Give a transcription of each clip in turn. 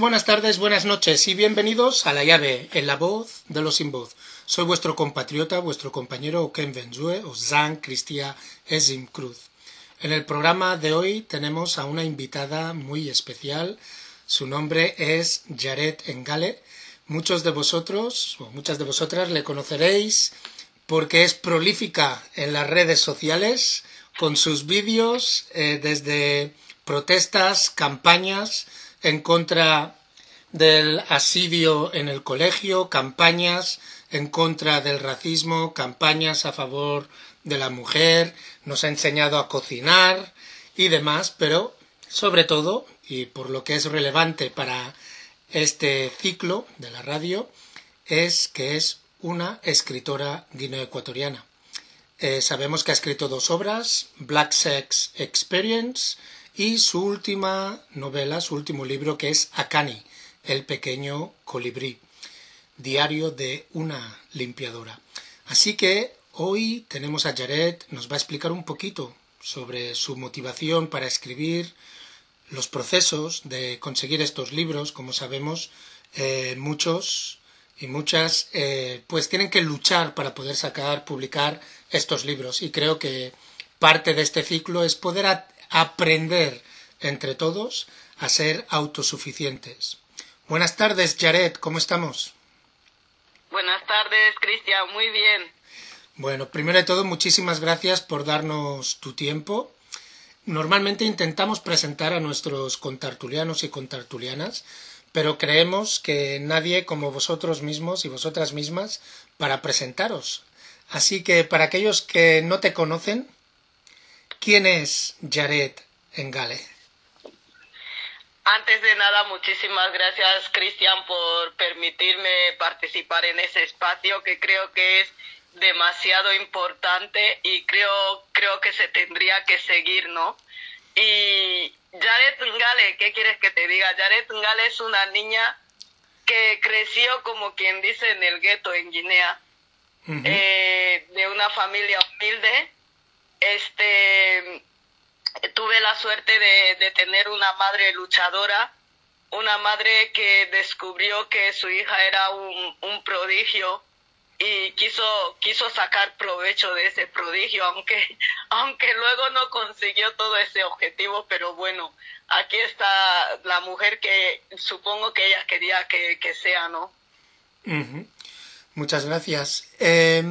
buenas tardes, buenas noches y bienvenidos a La Llave, en la voz de los sin voz. Soy vuestro compatriota, vuestro compañero Ken Benzue, o Zan Cristia Esim Cruz. En el programa de hoy tenemos a una invitada muy especial. Su nombre es Jared Engale. Muchos de vosotros, o muchas de vosotras, le conoceréis porque es prolífica en las redes sociales con sus vídeos eh, desde protestas, campañas en contra del asidio en el colegio, campañas en contra del racismo, campañas a favor de la mujer, nos ha enseñado a cocinar y demás, pero sobre todo, y por lo que es relevante para este ciclo de la radio, es que es una escritora guineoecuatoriana. Eh, sabemos que ha escrito dos obras, Black Sex Experience y su última novela, su último libro, que es Akani, el pequeño colibrí, diario de una limpiadora. Así que hoy tenemos a Jared, nos va a explicar un poquito sobre su motivación para escribir, los procesos de conseguir estos libros, como sabemos, eh, muchos y muchas eh, pues tienen que luchar para poder sacar, publicar estos libros. Y creo que parte de este ciclo es poder aprender entre todos a ser autosuficientes. Buenas tardes, Jared, ¿cómo estamos? Buenas tardes, Cristian. Muy bien. Bueno, primero de todo, muchísimas gracias por darnos tu tiempo. Normalmente intentamos presentar a nuestros contartulianos y contartulianas, pero creemos que nadie como vosotros mismos y vosotras mismas para presentaros. Así que para aquellos que no te conocen, ¿quién es Jared Engale? Antes de nada, muchísimas gracias, Cristian, por permitirme participar en ese espacio que creo que es demasiado importante y creo, creo que se tendría que seguir, ¿no? Y Jared Ngale, ¿qué quieres que te diga? Jared Ngale es una niña que creció, como quien dice, en el gueto en Guinea, Ujú. eh, de una familia humilde. Este, tuve la suerte de, de tener una madre luchadora, una madre que descubrió que su hija era un, un prodigio y quiso quiso sacar provecho de ese prodigio aunque aunque luego no consiguió todo ese objetivo pero bueno aquí está la mujer que supongo que ella quería que, que sea no. Muchas gracias. Eh,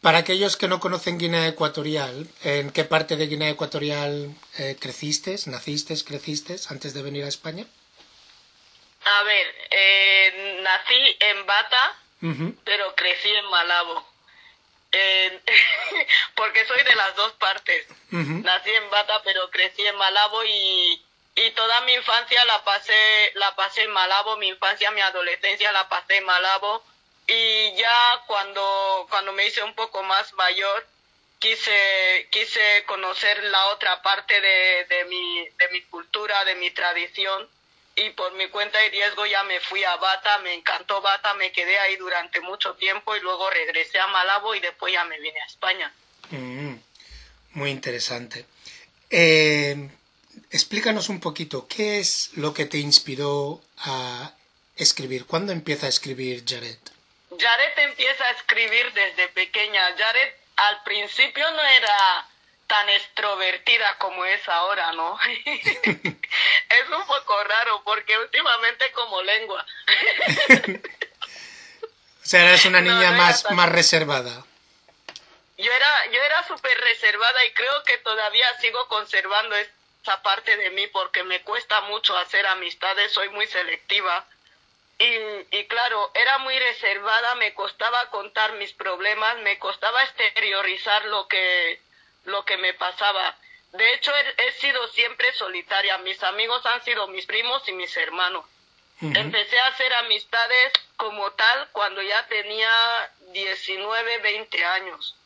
para aquellos que no conocen Guinea Ecuatorial, ¿en qué parte de Guinea Ecuatorial eh, creciste, naciste, creciste antes de venir a España? a ver eh, nací en Bata pero crecí en Malabo. Eh, porque soy de las dos partes. Nací en Bata pero crecí en Malabo y, y toda mi infancia la pasé la pasé en Malabo. Mi infancia mi adolescencia la pasé en Malabo y ya cuando cuando me hice un poco más mayor quise quise conocer la otra parte de, de mi de mi cultura de mi tradición y por mi cuenta y riesgo ya me fui a Bata, me encantó Bata, me quedé ahí durante mucho tiempo y luego regresé a Malabo y después ya me vine a España. Mm, Muy interesante. Eh, explícanos un poquito, ¿qué es lo que te inspiró a escribir? ¿Cuándo empieza a escribir Jared? Jared empieza a escribir desde pequeña. Jared al principio no era tan extrovertida como es ahora, ¿no? es un poco raro porque últimamente como lengua. O sea, eres una niña no más, tan- más reservada. yo era yo era súper reservada y creo que todavía sigo conservando esa parte de mí porque me cuesta mucho hacer amistades, soy muy selectiva. Y, y claro, era muy reservada, me costaba contar mis problemas, me costaba exteriorizar lo que, lo que me pasaba. De hecho, he, he sido siempre solitaria. Mis amigos han sido mis primos y mis hermanos. Empecé a hacer amistades como tal cuando ya tenía 19, 20 años.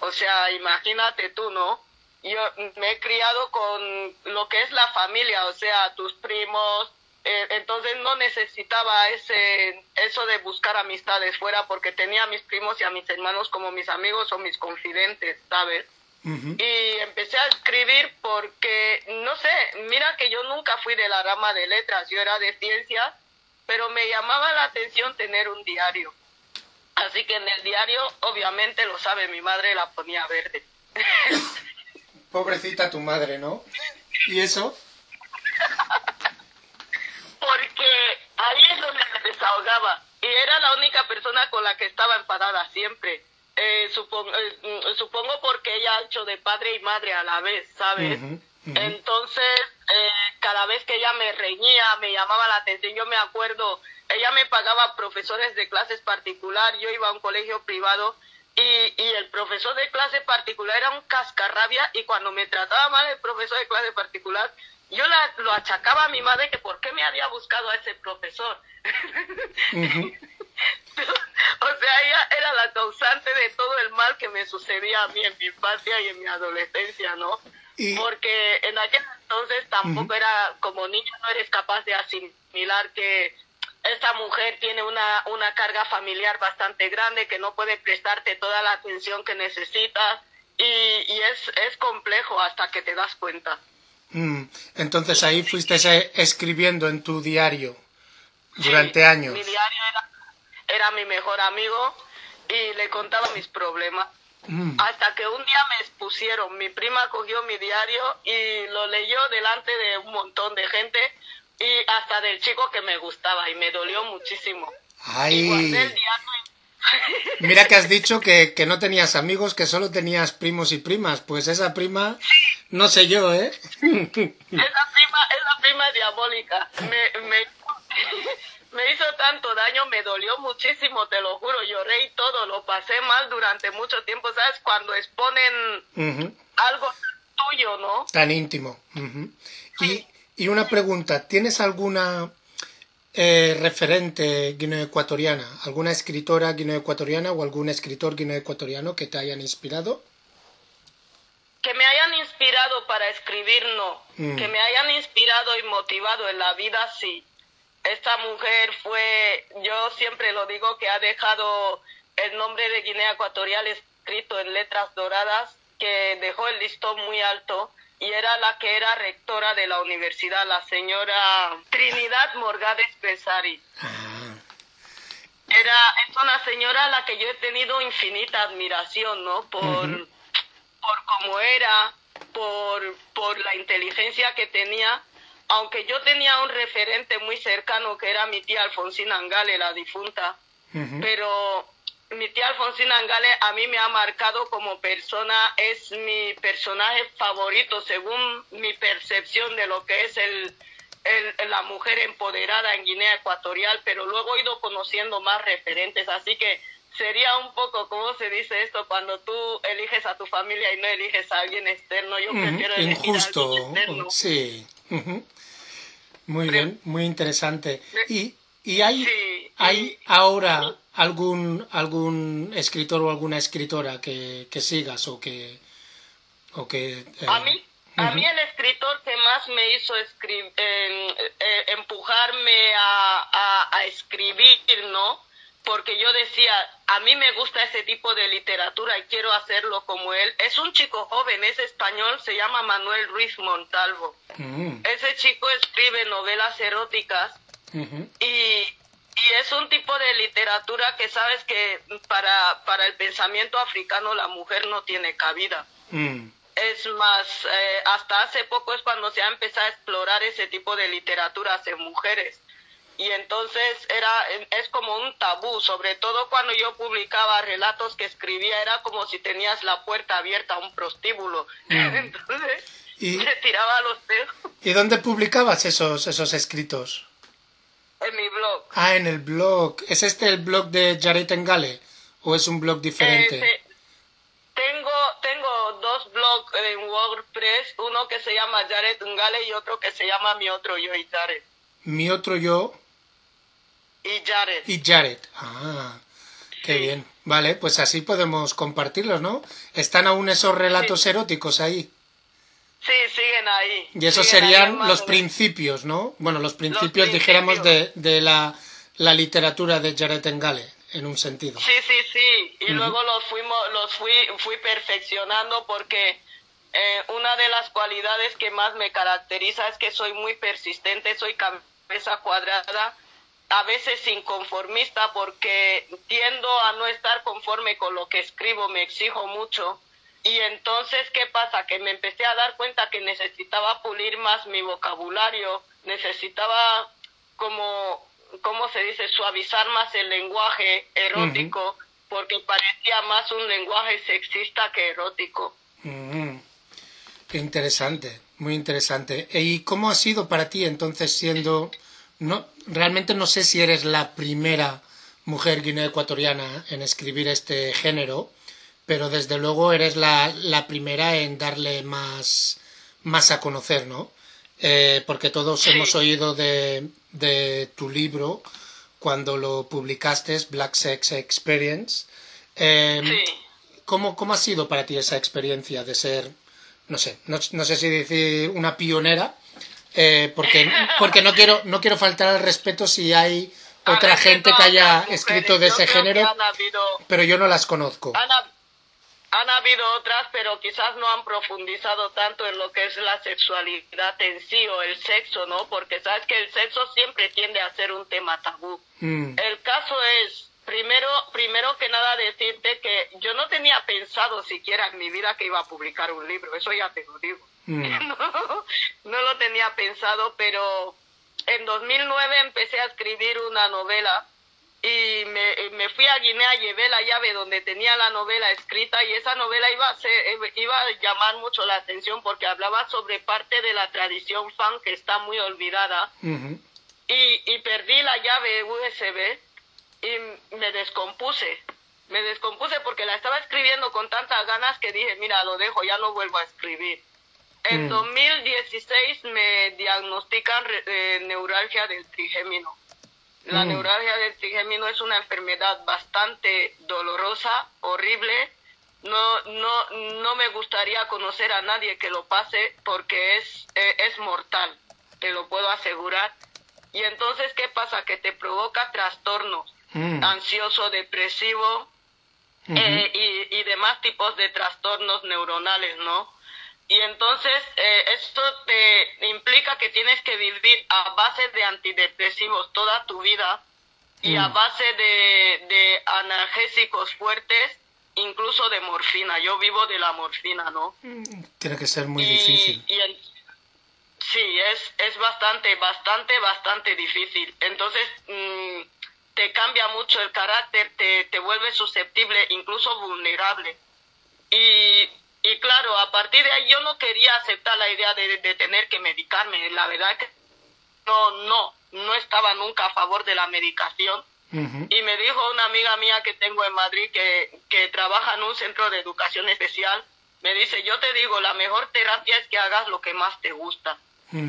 O sea, imagínate tú, ¿no? Yo me he criado con lo que es la familia, o sea, tus primos, Eh, entonces no necesitaba ese eso de buscar amistades fuera porque tenía a mis primos y a mis hermanos como mis amigos o mis confidentes, ¿sabes? Y empecé a escribir porque, no sé, mira que yo nunca fui de la rama de letras, yo era de ciencias, pero me llamaba la atención tener un diario. Así que en el diario, obviamente lo sabe, mi madre la ponía verde. Pobrecita tu madre, ¿no? ¿Y eso? Porque ahí es donde me desahogaba. Y era la única persona con la que estaba enfadada siempre. Eh, supongo, eh, mm, supongo porque ella ha hecho de padre y madre a la vez, ¿sabes? Entonces, eh, cada vez que ella me reñía, me llamaba la atención, yo me acuerdo, ella me pagaba profesores de clases particular, yo iba a un colegio privado y, y el profesor de clase particular era un cascarrabia y cuando me trataba mal el profesor de clase particular, yo la, lo achacaba a mi madre que por qué me había buscado a ese profesor. o sea, ella era la causante de todo el mal que me sucedía a mí en mi infancia y en mi adolescencia, ¿no? Porque en aquel entonces tampoco era como niño, no eres capaz de asimilar que esta mujer tiene una, una carga familiar bastante grande, que no puede prestarte toda la atención que necesitas y, y es, es complejo hasta que te das cuenta. Mm, entonces ahí fuiste escribiendo en tu diario durante años. Mi diario era, era, mi mejor amigo y le contaba mis problemas. Mm. Hasta que un día me expusieron, mi prima cogió mi diario y lo leyó delante de un montón de gente y hasta del chico que me gustaba y me dolió muchísimo. Ay. Mira que has dicho que, que, no tenías amigos, que solo tenías primos y primas. Pues esa prima, no sé yo, ¿eh? Esa prima, esa prima diabólica. Me, me, me hizo tanto daño, me dolió muchísimo, te lo juro. Lloré y todo, lo pasé mal durante mucho tiempo. ¿Sabes? Cuando exponen algo tuyo, ¿no? Tan íntimo. y, y una pregunta, ¿tienes alguna eh, referente guineoecuatoriana? ¿Alguna escritora guineoecuatoriana o algún escritor guineoecuatoriano que te hayan inspirado? Que me hayan inspirado para escribir, no. Mm. Que me hayan inspirado y motivado en la vida, sí. Esta mujer fue, yo siempre lo digo, que ha dejado el nombre de Guinea Ecuatorial escrito en letras doradas, que dejó el listón muy alto y era la que era rectora de la universidad, la señora Trinidad Morgades Pesari. Era, es una señora a la que yo he tenido infinita admiración, ¿no? Por, por cómo era, por, por la inteligencia que tenía, aunque yo tenía un referente muy cercano que era mi tía Alfonsina Angale, la difunta, pero mi tía Alfonsina Angale a mí me ha marcado como persona, es mi personaje favorito según mi percepción de lo que es el, la mujer empoderada en Guinea Ecuatorial, pero luego he ido conociendo más referentes, así que sería un poco, ¿cómo se dice esto? Cuando tú eliges a tu familia y no eliges a alguien externo, yo prefiero elegir Injusto, a alguien externo. sí. Muy bien, muy interesante. Y, y hay, hay ahora algún, algún escritor o alguna escritora que, que sigas o que... O que eh, a mí, a mí el escritor que más me hizo escribir, eh, empujarme a, a, escribir, ¿no? Porque yo decía, a mí me gusta ese tipo de literatura y quiero hacerlo como él. Es un chico joven, es español, se llama Manuel Ruiz Montalvo. Mm. Ese chico escribe novelas eróticas y y es un tipo de literatura que sabes que para, para el pensamiento africano la mujer no tiene cabida. Mm. Es más, eh, hasta hace poco es cuando se ha empezado a explorar ese tipo de literaturas en mujeres. Y entonces era, es como un tabú, sobre todo cuando yo publicaba relatos que escribía, era como si tenías la puerta abierta a un prostíbulo. Mm. entonces, ¿Y, tiraba los dedos. ¿Y dónde publicabas esos, esos escritos? En mi blog. Ah, en el blog. ¿Es este el blog de Jared Engale o es un blog diferente? tengo, tengo dos blogs en WordPress, uno que se llama Jared Engale y otro que se llama Mi Otro Yo y Jared. Mi Otro Yo. Y Jared. Y Jared. Ah, qué bien. Vale, pues así podemos compartirlos, ¿no? ¿Están aún esos relatos eróticos ahí? Sí, siguen ahí. Y esos ahí, serían los principios, ¿no? Bueno, los principios, dijéramos, de, de la, la literatura de Jared Engale, en un sentido. Sí, sí, sí. Y luego los fuimos, los fui, fui perfeccionando porque eh, una de las cualidades que más me caracteriza es que soy muy persistente, soy cabeza cuadrada, a veces inconformista porque tiendo a no estar conforme con lo que escribo, me exijo mucho. Y entonces, ¿qué pasa? Que me empecé a dar cuenta que necesitaba pulir más mi vocabulario, necesitaba como, ¿cómo se dice? Suavizar más el lenguaje erótico, porque parecía más un lenguaje sexista que erótico. Mm, qué interesante, muy interesante. ¿Y cómo ha sido para ti entonces siendo... No, realmente no sé si eres la primera mujer guinea ecuatoriana en escribir este género, pero desde luego eres la, la primera en darle más, más a conocer, ¿no? Eh, porque todos Sí. hemos oído de, de tu libro cuando lo publicaste, Black Sex Experience. Eh, Sí. ¿Cómo, ¿Cómo ha sido para ti esa experiencia de ser, no sé, no, no sé si decir una pionera, eh, porque, porque no quiero, no quiero faltar al respeto si hay otra gente que haya escrito de ese género, habido, pero yo no las conozco. han, han habido otras, pero quizás no han profundizado tanto en lo que es la sexualidad en sí o el sexo, ¿no? Porque sabes que el sexo siempre tiende a ser un tema tabú. Mm, El caso es, primero, primero que nada decirte que yo no tenía pensado siquiera en mi vida que iba a publicar un libro, eso ya te lo digo. mm, no, no lo tenía pensado, pero en 2009 empecé a escribir una novela y me, me fui a Guinea, llevé la llave donde tenía la novela escrita y esa novela iba a, ser, iba a llamar mucho la atención porque hablaba sobre parte de la tradición fan que está muy olvidada y, y perdí la llave USB y me descompuse. Me descompuse porque la estaba escribiendo con tantas ganas que dije, mira, lo dejo, ya no vuelvo a escribir. En Mm. 2016 me diagnostican eh, neuralgia del trigémino. La Mm. neuralgia del trigémino es una enfermedad bastante dolorosa, horrible. No, no, no me gustaría conocer a nadie que lo pase porque es, eh, es mortal, te lo puedo asegurar. Y entonces, ¿qué pasa? Que te provoca trastornos, mm, ansioso, depresivo eh, y, y demás tipos de trastornos neuronales, ¿no? Y entonces eh, esto te implica que tienes que vivir a base de antidepresivos toda tu vida y a Mm. base de, de analgésicos fuertes, incluso de morfina. Yo vivo de la morfina, ¿no? Tiene que ser muy y, difícil. y sí, es, es bastante, bastante, bastante difícil. Entonces, mm, te cambia mucho el carácter, te, te vuelve susceptible, incluso vulnerable. Y, y claro, a partir de ahí yo no quería aceptar la idea de, de tener que medicarme. La verdad que no, no, no estaba nunca a favor de la medicación. Y me dijo una amiga mía que tengo en Madrid que, que trabaja en un centro de educación especial, me dice, yo te digo, la mejor terapia es que hagas lo que más te gusta.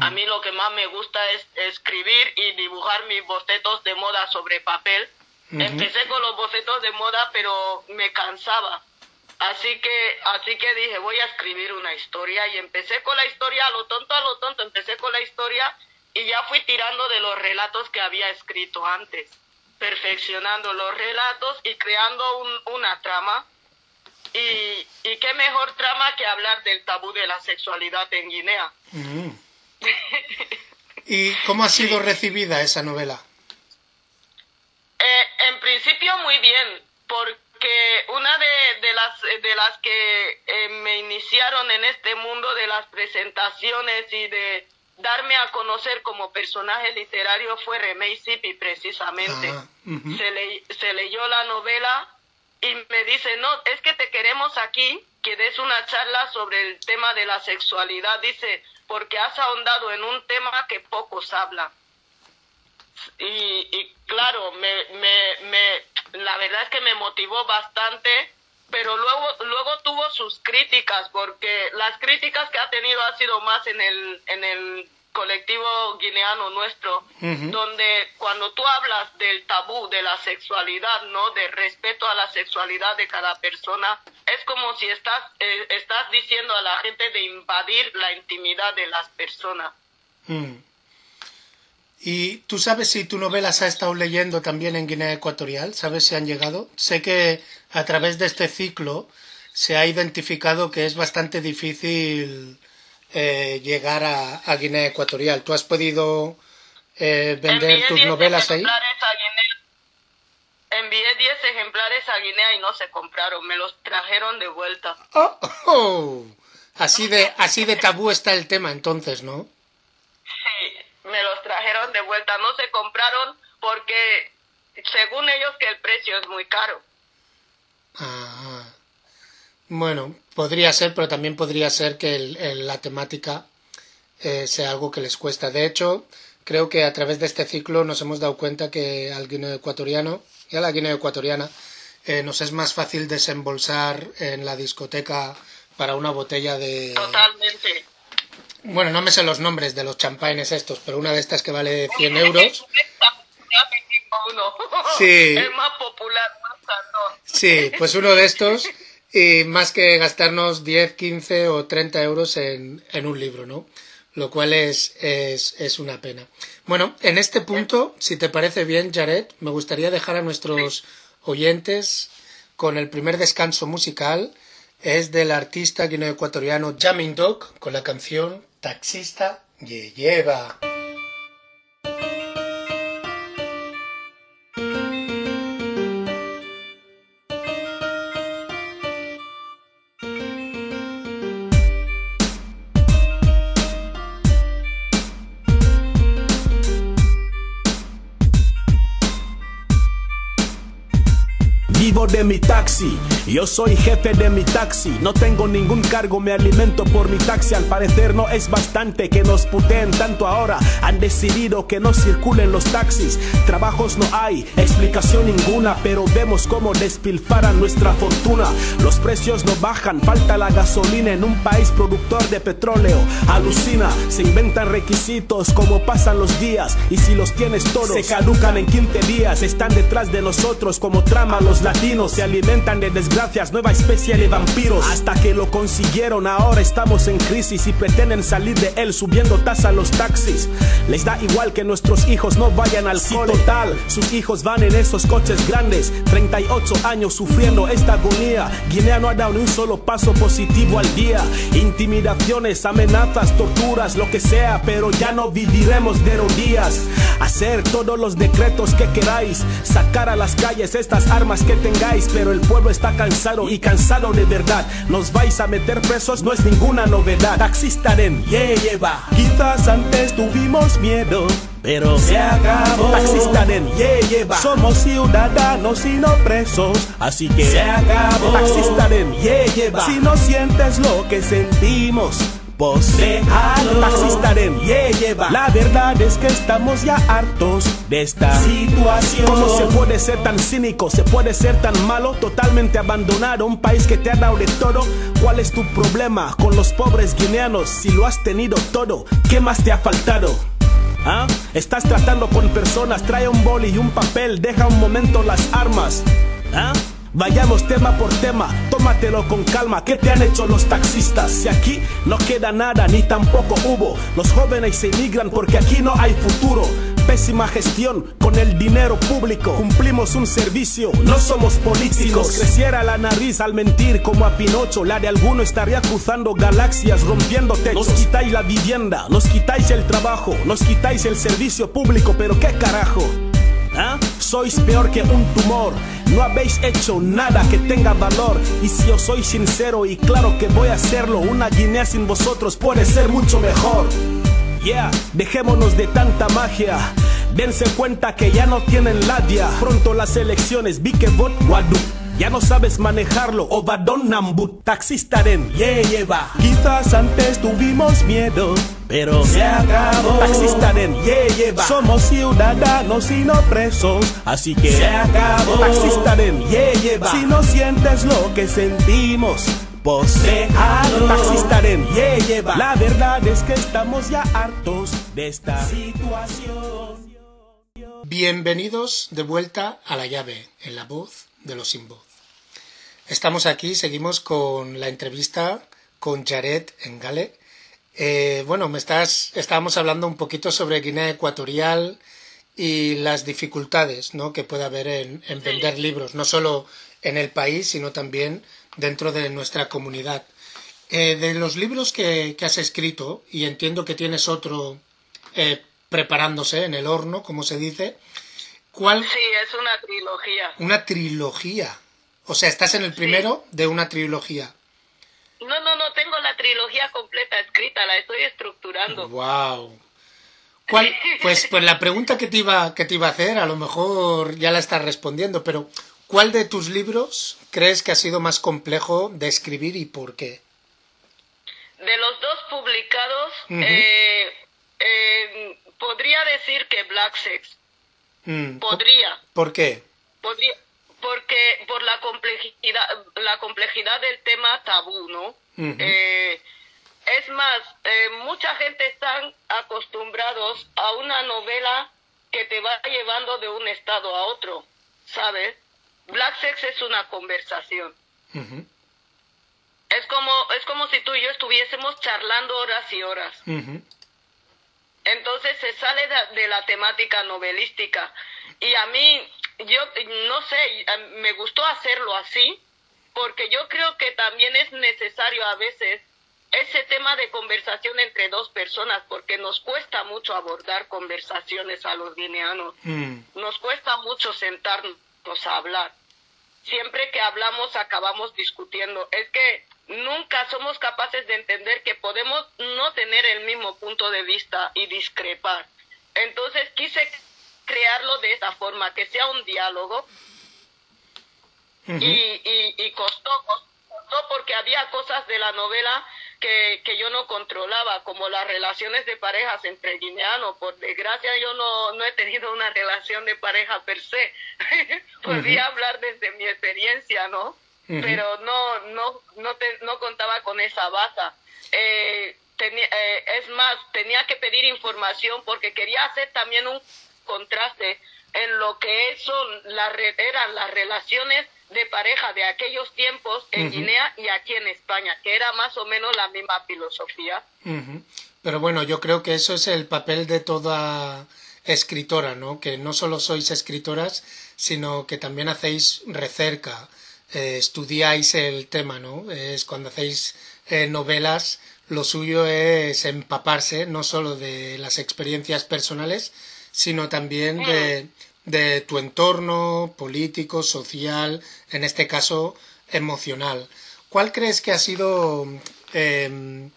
A mí lo que más me gusta es escribir y dibujar mis bocetos de moda sobre papel. Empecé con los bocetos de moda, pero me cansaba. Así que, así que dije, voy a escribir una historia y empecé con la historia a lo tonto, a lo tonto, empecé con la historia y ya fui tirando de los relatos que había escrito antes, perfeccionando los relatos y creando un- una trama. Y, y qué mejor trama que hablar del tabú de la sexualidad en Guinea. mm. ¿Y cómo ha sido recibida esa novela? Eh, en principio muy bien, porque una de, de las de las que eh, me iniciaron en este mundo de las presentaciones y de darme a conocer como personaje literario fue Remey Sipi precisamente. Ah, se, le- se leyó la novela y me dice, no, es que te queremos aquí, que des una charla sobre el tema de la sexualidad, dice, porque has ahondado en un tema que pocos hablan. Y, y claro, me, me, me, la verdad es que me motivó bastante, pero luego, luego tuvo sus críticas, porque las críticas que ha tenido ha sido más en el, en el colectivo guineano nuestro, donde cuando tú hablas del tabú de la sexualidad, ¿no? De respeto a la sexualidad de cada persona, es como si estás, eh, estás diciendo a la gente de invadir la intimidad de las personas. Mm. ¿Y tú sabes si tu novela se ha estado leyendo también en Guinea Ecuatorial? ¿Sabes si han llegado? Sé que a través de este ciclo se ha identificado que es bastante difícil eh, llegar a, Guinea Ecuatorial. ¿Tú has podido eh, vender tus novelas ahí? Envié 10 ejemplares a Guinea y no se compraron, me los trajeron de vuelta. Oh, oh. Así de así de tabú está el tema entonces, ¿no? Me los trajeron de vuelta, no se compraron porque según ellos que el precio es muy caro. Bueno, podría ser, pero también podría ser que la temática eh, sea algo que les cuesta. De hecho, creo que a través de este ciclo nos hemos dado cuenta que al guineo ecuatoriano y a la guinea ecuatoriana eh, nos es más fácil desembolsar en la discoteca para una botella de... Totalmente. Bueno, no me sé los nombres de los champanes estos, pero una de estas que vale 100 euros. Sí. Es más popular, Sí, pues uno de estos y más que gastarnos 10, 15 o 30 euros en, en un libro, ¿no? Lo cual es, es, es, una pena. Bueno, en este punto, si te parece bien, Jared, me gustaría dejar a nuestros oyentes con el primer descanso musical. Es del artista guineoecuatoriano Jamin Dog con la canción Taxista Ye Lleva. De mi taxi. Yo soy jefe de mi taxi. No tengo ningún cargo, me alimento por mi taxi. Al parecer no es bastante que nos puteen tanto ahora. Han decidido que no circulen los taxis. Trabajos no hay, explicación ninguna. Pero vemos cómo despilfaran nuestra fortuna. Los precios no bajan, falta la gasolina en un país productor de petróleo. Alucina, se inventan requisitos como pasan los días. Y si los tienes todos, se caducan en 15 días. Están detrás de nosotros como trama los latinos se alimentan de desgracias, nueva especie de vampiros. Hasta que lo consiguieron, ahora estamos en crisis y pretenden salir de él subiendo tasa a los taxis. Les da igual que nuestros hijos no vayan al sí, total. Sus hijos van en esos coches grandes, 38 años sufriendo esta agonía. Guinea no ha dado ni un solo paso positivo al día. Intimidaciones, amenazas, torturas, lo que sea, pero ya no viviremos de rodillas. Hacer todos los decretos que queráis, sacar a las calles estas armas que tengáis pero el pueblo está cansado y cansado de verdad. Nos vais a meter presos, no es ninguna novedad. Taxistaren, yeah, lleva. Quizás antes tuvimos miedo. Pero se acabó. Taxistaren, yeah, lleva. Somos ciudadanos y no presos. Así que se acabó. Taxistaren, yeah, lleva. Si no sientes lo que sentimos vos Déjalo. Taxistaren, yeah, lleva. La verdad es que estamos ya hartos de esta situación. ¿Cómo se puede ser tan cínico? ¿Se puede ser tan malo? Totalmente abandonado un país que te ha dado de todo. ¿Cuál es tu problema con los pobres guineanos? Si lo has tenido todo, ¿qué más te ha faltado? ¿Ah? Estás tratando con personas, trae un boli y un papel, deja un momento las armas. ¿Ah? Vayamos tema por tema, tómatelo con calma. ¿Qué te han hecho los taxistas? Si aquí no queda nada, ni tampoco hubo. Los jóvenes se emigran porque aquí no hay futuro. Pésima gestión con el dinero público. Cumplimos un servicio, no somos políticos. Si nos creciera la nariz al mentir como a Pinocho, la de alguno estaría cruzando galaxias, rompiendo techos. Nos quitáis la vivienda, nos quitáis el trabajo, nos quitáis el servicio público, pero qué carajo. ¿Ah? Sois peor que un tumor. No habéis hecho nada que tenga valor. Y si yo soy sincero y claro que voy a hacerlo, una Guinea sin vosotros puede ser mucho mejor. Yeah, dejémonos de tanta magia. Dense cuenta que ya no tienen labia. Pronto las elecciones, vi que vot Wadu. Ya no sabes manejarlo, Obadon Nambut, taxistaren, yeah, lleva. Quizás antes tuvimos miedo, pero se acabó. Taxistaren, yeah, lleva. Somos ciudadanos y no presos, así que se acabó. Taxistaren, yeah, lleva. Si no sientes lo que sentimos, pues déjalo. Taxistaren, yeah, lleva. La verdad es que estamos ya hartos de esta situación. Bienvenidos de vuelta a la llave, en la voz de los sin voz. Estamos aquí, seguimos con la entrevista con Jared Engale. Eh, bueno, me estás, estábamos hablando un poquito sobre Guinea Ecuatorial y las dificultades ¿no? que puede haber en, en vender libros, no solo en el país, sino también dentro de nuestra comunidad. Eh, de los libros que, que, has escrito, y entiendo que tienes otro eh, preparándose en el horno, como se dice, ¿cuál? Sí, es una trilogía. Una trilogía. O sea, estás en el primero sí. de una trilogía. No, no, no, tengo la trilogía completa escrita, la estoy estructurando. ¡Wow! ¿Cuál? Pues, pues la pregunta que te, iba, que te iba a hacer, a lo mejor ya la estás respondiendo, pero ¿cuál de tus libros crees que ha sido más complejo de escribir y por qué? De los dos publicados, uh -huh. eh, eh, podría decir que Black Sex. Mm, podría. ¿Por qué? Podría, porque por la complejidad, la complejidad del tema tabú, ¿no? Uh -huh. eh, es más, eh, mucha gente están acostumbrados a una novela que te va llevando de un estado a otro, ¿sabes? Black Sex es una conversación. Uh -huh. Es como, es como si tú y yo estuviésemos charlando horas y horas. Uh -huh. Entonces se sale de, de, la temática novelística. Y a mí, yo no sé, me gustó hacerlo así, porque yo creo que también es necesario a veces ese tema de conversación entre dos personas, porque nos cuesta mucho abordar conversaciones a los guineanos. Mm. Nos cuesta mucho sentarnos a hablar. Siempre que hablamos acabamos discutiendo. Es que nunca somos capaces de entender que podemos no tener el mismo punto de vista y discrepar. Entonces quise crearlo de esta forma, que sea un diálogo. Uh -huh. y, y, y costó, costó porque había cosas de la novela que, que, yo no controlaba, como las relaciones de parejas entre guineanos. Por desgracia, yo no, no he tenido una relación de pareja per se. Uh -huh. hablar desde mi experiencia, ¿no? Uh -huh. Pero no, no, no, te, no contaba con esa baza. Eh, tenía, eh, es más, tenía que pedir información porque quería hacer también un contraste en lo que son la, eran las relaciones de pareja de aquellos tiempos en uh -huh. Guinea y aquí en España, que era más o menos la misma filosofía. Uh -huh. Pero bueno, yo creo que eso es el papel de toda escritora, ¿no? Que no solo sois escritoras, sino que también hacéis recerca, eh, estudiáis el tema, ¿no? Es cuando hacéis eh, novelas, lo suyo es empaparse no solo de las experiencias personales, sino también uh -huh. de de tu entorno político, social, en este caso emocional. ¿Cuál crees que ha sido eh,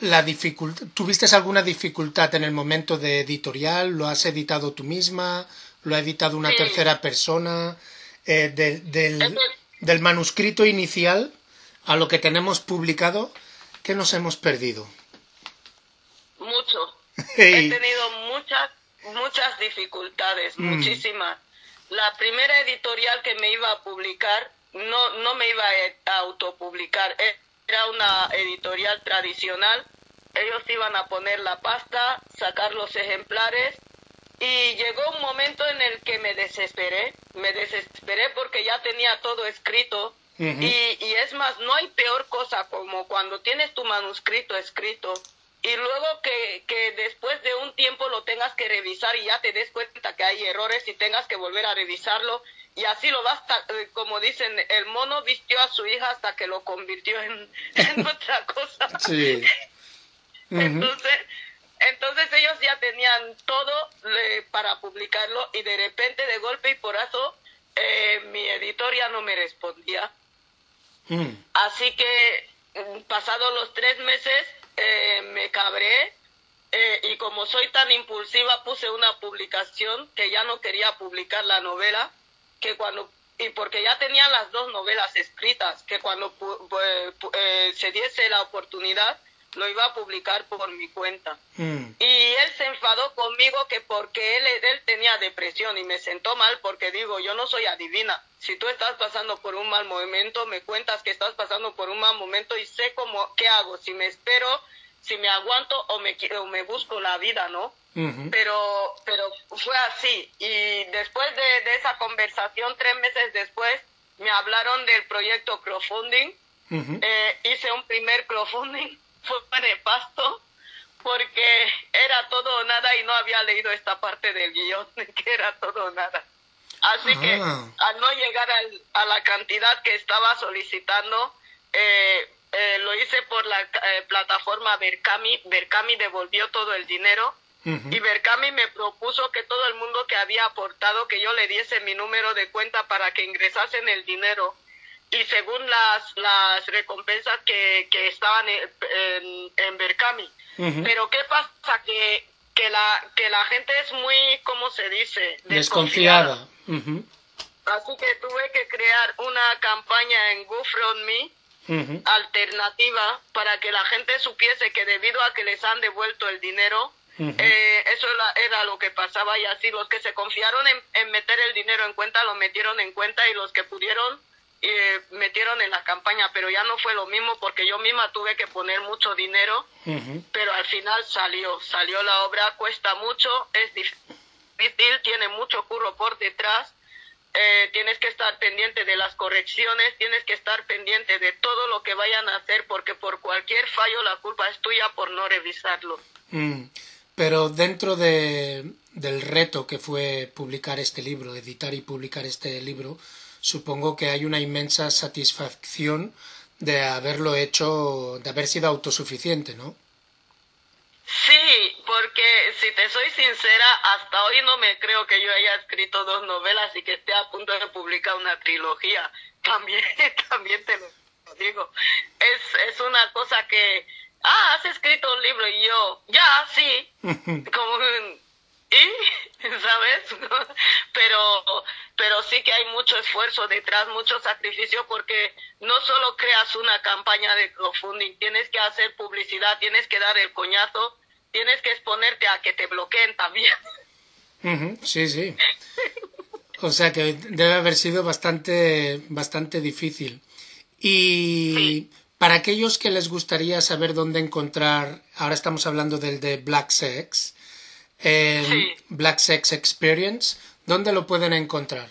la dificultad? ¿Tuviste alguna dificultad en el momento de editorial? ¿Lo has editado tú misma? ¿Lo ha editado una sí. tercera persona? Eh, de, del, del manuscrito inicial a lo que tenemos publicado, ¿qué nos hemos perdido? Mucho. He tenido muchas muchas dificultades, mm. muchísimas. La primera editorial que me iba a publicar no, no me iba a autopublicar, era una editorial tradicional. Ellos iban a poner la pasta, sacar los ejemplares y llegó un momento en el que me desesperé, me desesperé porque ya tenía todo escrito uh -huh. y, y es más, no hay peor cosa como cuando tienes tu manuscrito escrito y luego que, que después de un tiempo lo tengas que revisar y ya te des cuenta que hay errores y tengas que volver a revisarlo y así lo vas, como dicen, el mono vistió a su hija hasta que lo convirtió en, en otra cosa. Sí. Uh -huh. Entonces, entonces ellos ya tenían todo le, para publicarlo y de repente, de golpe y porazo, eh, mi editor ya no me respondía. Mm. Así que, pasados los tres meses, eh, me cabré eh, y como soy tan impulsiva puse una publicación que ya no quería publicar la novela que cuando y porque ya tenía las dos novelas escritas que cuando eh, se diese la oportunidad lo iba a publicar por mi cuenta mm. y él se enfadó conmigo que porque él él tenía depresión y me sentó mal porque digo yo no soy adivina si tú estás pasando por un mal momento, me cuentas que estás pasando por un mal momento y sé cómo, qué hago. Si me espero si me aguanto o me, o me busco la vida, ¿no? Pero pero fue así y después de, de esa conversación tres meses después me hablaron del proyecto crowdfunding. Eh, hice un primer crowdfunding fue nefasto porque era todo o nada y no había leído esta parte del guion que era todo o nada así que Ah. al no llegar al- a la cantidad que estaba solicitando eh, eh, lo hice por la eh, plataforma Berkami Berkami devolvió todo el dinero y Berkami me propuso que todo el mundo que había aportado, que yo le diese mi número de cuenta para que ingresasen el dinero. Y según las, las recompensas que, que estaban en, en, en Berkami. Pero ¿qué pasa? Que, que, la, que la gente es muy, ¿cómo se dice? Desconfiada. Ujú. Así que tuve que crear una campaña en GoFundMe alternativa para que la gente supiese que debido a que les han devuelto el dinero, eh, eso era, era lo que pasaba y así los que se confiaron en, en meter el dinero en cuenta lo metieron en cuenta y los que pudieron eh, metieron en la campaña, pero ya no fue lo mismo porque yo misma tuve que poner mucho dinero, Ujú. pero al final salió, salió la obra, cuesta mucho, es difícil, tiene mucho curro por detrás, eh, tienes que estar pendiente de las correcciones, tienes que estar pendiente de todo lo que vayan a hacer porque por cualquier fallo la culpa es tuya por no revisarlo. Mm. Pero dentro de, del reto que fue publicar este libro, editar y publicar este libro, supongo que hay una inmensa satisfacción de haberlo hecho, de haber sido autosuficiente, ¿no? Sí, porque si te soy sincera, hasta hoy no me creo que yo haya escrito dos novelas y que esté a punto de publicar una trilogía. También, también te lo digo. Es, es una cosa que, ah, has escrito un libro y yo, ya, sí, como un, ¿y? ¿Sabes? pero, pero sí que hay mucho esfuerzo detrás, mucho sacrificio, porque no solo creas una campaña de crowdfunding, tienes que hacer publicidad, tienes que dar el coñazo, tienes que exponerte a que te bloqueen también. Sí, sí. O sea que debe haber sido bastante, bastante difícil. Y para aquellos que les gustaría saber dónde encontrar, ahora estamos hablando del de Black Sex, eh, Sí. Black Sex Experience, ¿dónde lo pueden encontrar?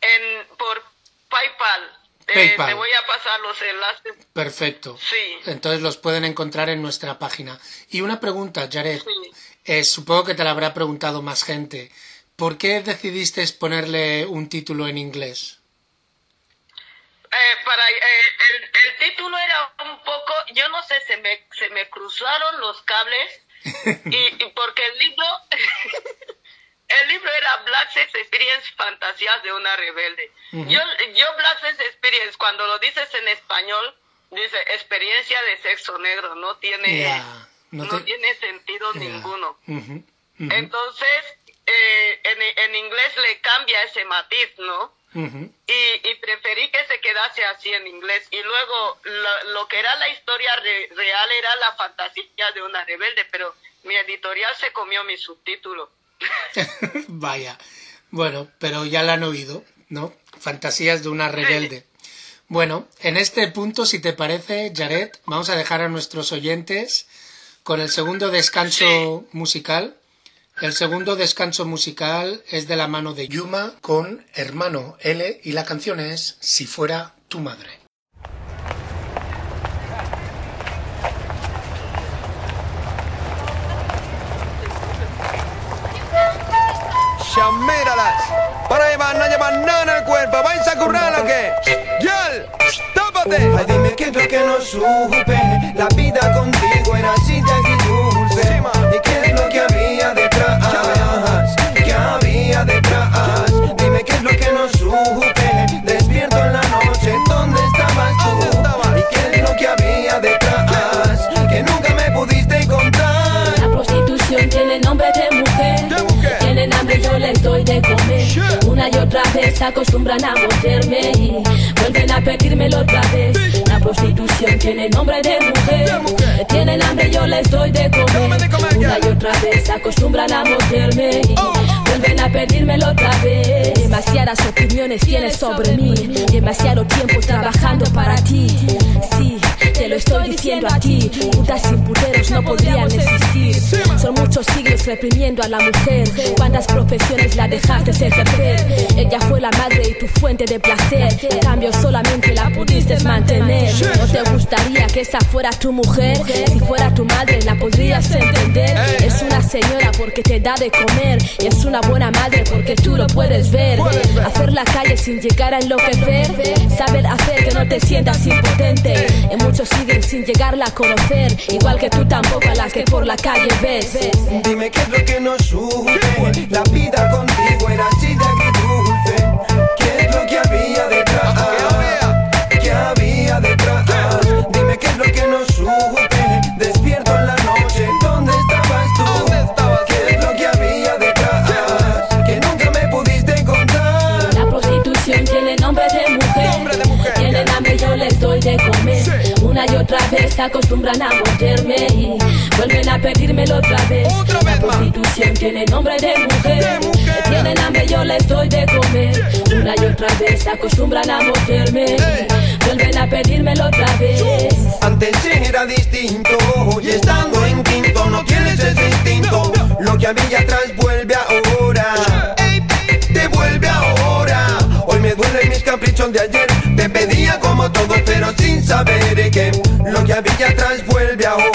En, por PayPal. Eh, PayPal. te voy a pasar los enlaces. Perfecto. Sí. Entonces los pueden encontrar en nuestra página. Y una pregunta, Jared. Sí. Eh, supongo que te la habrá preguntado más gente. ¿Por qué decidiste ponerle un título en inglés? Eh, para eh, el, el título era un poco, yo no sé, se me, se me cruzaron los cables y, y porque el libro, el libro era Black Sex Experience, Fantasías de una rebelde. Yo, yo Black Sex Experience, cuando lo dices en español, dice experiencia de sexo negro, no tiene, no no, te- tiene sentido ninguno. Entonces, eh, en, en inglés le cambia ese matiz, ¿no? Y, y preferí que se quedase así en inglés. Y luego lo, lo que era la historia re- real era la fantasía de una rebelde, pero mi editorial se comió mi subtítulo. Vaya. Bueno, pero ya la han oído, ¿no? Fantasías de una rebelde. Bueno, en este punto, si te parece, Jared, vamos a dejar a nuestros oyentes con el segundo descanso musical. El segundo descanso musical es de la mano de Yuma con Hermano L y la canción es Si fuera tu madre. Ya míralas. Para llevar, no llevan nada en el cuerpo. ¿Vais a currar o qué? ¡Yal! ¡Tápate! Ay, dime qué es lo que no supe. La vida contigo era así de se acostumbran a morderme y vuelven a pedírmelo otra vez. La prostitución tiene nombre de mujer. Mujer. Tienen hambre, yo les doy de comer. Una y otra vez se acostumbran a morderme y Oh. vuelven a pedírmelo otra vez. Demasiadas opiniones tienes sobre mí, demasiado tiempo trabajando para ti. Sí, te lo estoy diciendo a ti. Putas sin puteros no podrían existir. Son muchos siglos reprimiendo a la mujer. ¿Cuántas profesiones la dejaste ejercer? Ella fue la madre y tu fuente de placer. En cambio, solamente la pudiste mantener. ¿No te gustaría que esa fuera tu mujer? Si fuera tu madre, la podrías entender. Es una señora porque te da de comer. Y es una buena madre porque tú lo puedes ver. Hacer la calle sin llegar a enloquecer. Saber hacer que no te sientas impotente. Muchos siguen sin llegarla a conocer. Igual que tú tampoco a las que por la calle ves. Dime qué es lo que no supe. La vida contigo era así de agridulce. Se acostumbran a morderme y vuelven a pedírmelo otra vez. Otra La vez más. prostitución tiene nombre de mujer. De mujer. Tienen hambre, yo les doy de comer. Una y otra vez se acostumbran a morderme y vuelven a pedírmelo otra vez. Antes era distinto y estando en quinto no tienes ese instinto. Lo que había atrás vuelve ahora. Duelen mis caprichos de ayer. Te pedía como todo, pero sin saber que lo que había atrás vuelve ahora.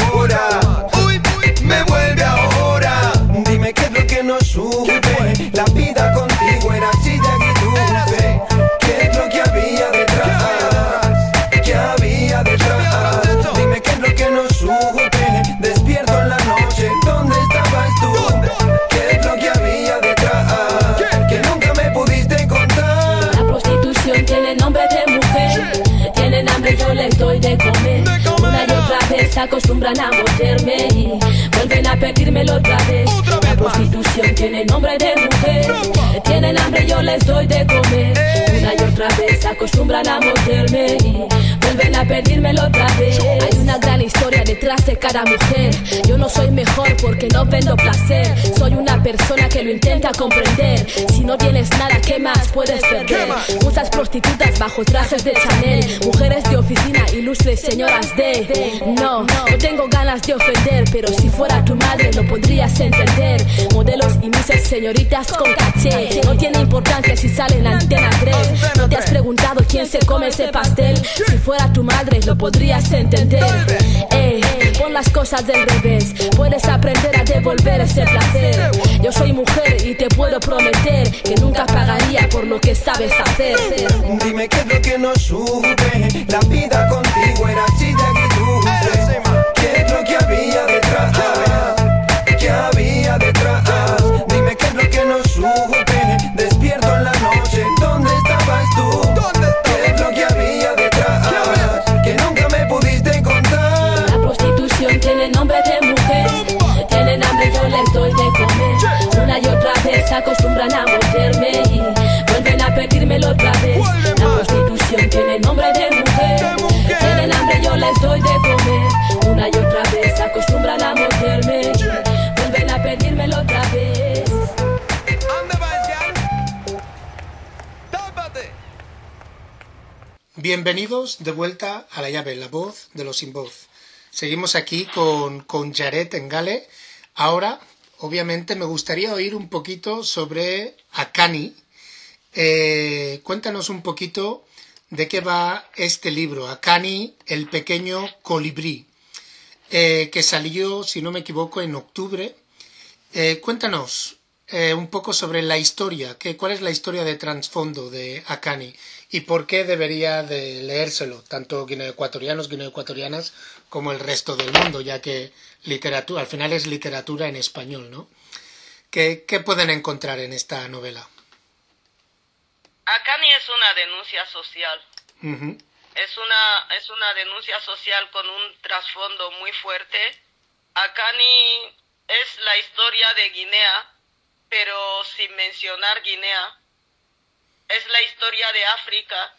A pedírmelo otra vez. La prostitución tiene nombre de mujer. Tienen hambre, yo les doy de comer. Una y otra vez acostumbran a morderme y vuelven a pedírmelo otra vez. Hay una gran historia detrás de cada mujer. Yo no soy mejor porque no vendo placer. Soy una persona que lo intenta comprender. Si no tienes nada, ¿qué más puedes perder? Muchas prostitutas bajo trajes de Chanel, mujeres de oficina, ilustres señoras de. No, no tengo ganas de ofender, pero si fuera tu madre lo podrías entender. Modelos y mises señoritas con caché. No tiene importancia si salen antena 3. ¿No te has preguntado quién se come ese pastel? Si fuera tu madre lo podrías entender. Ey, pon las cosas del revés. Puedes aprender a devolver ese placer. Yo soy mujer y te puedo prometer que nunca pagaría por lo que sabes hacer. Dime qué es lo que no supe. La vida contigo era así Bienvenidos de vuelta a la llave, la voz de los sin voz. Seguimos aquí con, con Jared Engale. Ahora, obviamente, me gustaría oír un poquito sobre Akani. Eh, cuéntanos un poquito de qué va este libro, Akani, el pequeño colibrí, eh, que salió, si no me equivoco, en octubre. Eh, cuéntanos un poco sobre la historia, que, cuál es la historia de trasfondo de Akani y por qué debería de leérselo, tanto guineoecuatorianos, guineoecuatorianas, como el resto del mundo, ya que literatura, al final es literatura en español, ¿no? ¿Qué, qué pueden encontrar en esta novela? Akani es una denuncia social. Es una, es una denuncia social con un trasfondo muy fuerte. Akani es la historia de Guinea, pero sin mencionar Guinea. Es la historia de África,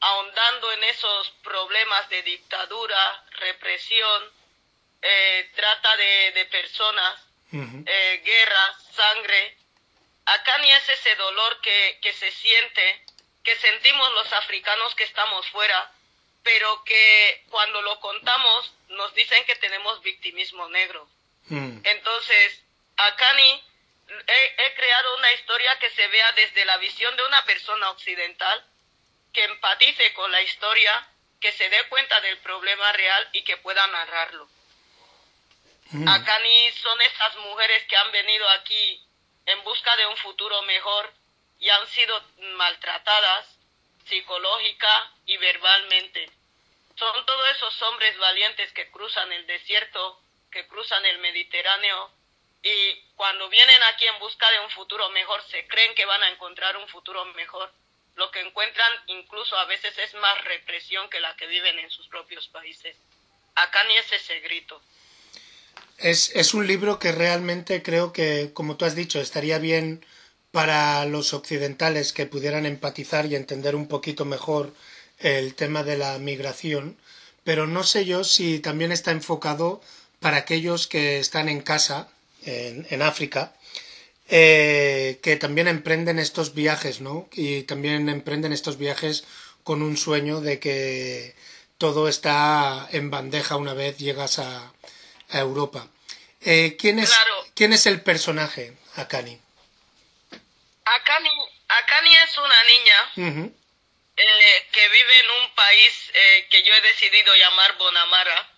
ahondando en esos problemas de dictadura, represión, eh, trata de, de personas, eh, guerra, sangre, Akani es ese dolor que, que se siente, que sentimos los africanos que estamos fuera, pero que cuando lo contamos nos dicen que tenemos victimismo negro. Mm. Entonces, Akani, he, he creado una historia que se vea desde la visión de una persona occidental, que empatice con la historia, que se dé cuenta del problema real y que pueda narrarlo. Mm. Akani son esas mujeres que han venido aquí en busca de un futuro mejor y han sido maltratadas psicológica y verbalmente. Son todos esos hombres valientes que cruzan el desierto, que cruzan el Mediterráneo y cuando vienen aquí en busca de un futuro mejor se creen que van a encontrar un futuro mejor. Lo que encuentran incluso a veces es más represión que la que viven en sus propios países. Acá ni es ese grito. Es, es un libro que realmente creo que, como tú has dicho, estaría bien para los occidentales que pudieran empatizar y entender un poquito mejor el tema de la migración, pero no sé yo si también está enfocado para aquellos que están en casa, en, en África, eh, que también emprenden estos viajes, ¿no? Y también emprenden estos viajes con un sueño de que todo está en bandeja una vez llegas a, a Europa. Eh, ¿quién, es, Claro. ¿Quién es el personaje, Akani? Akani, Akani es una niña eh, que vive en un país eh, que yo he decidido llamar Bonamara.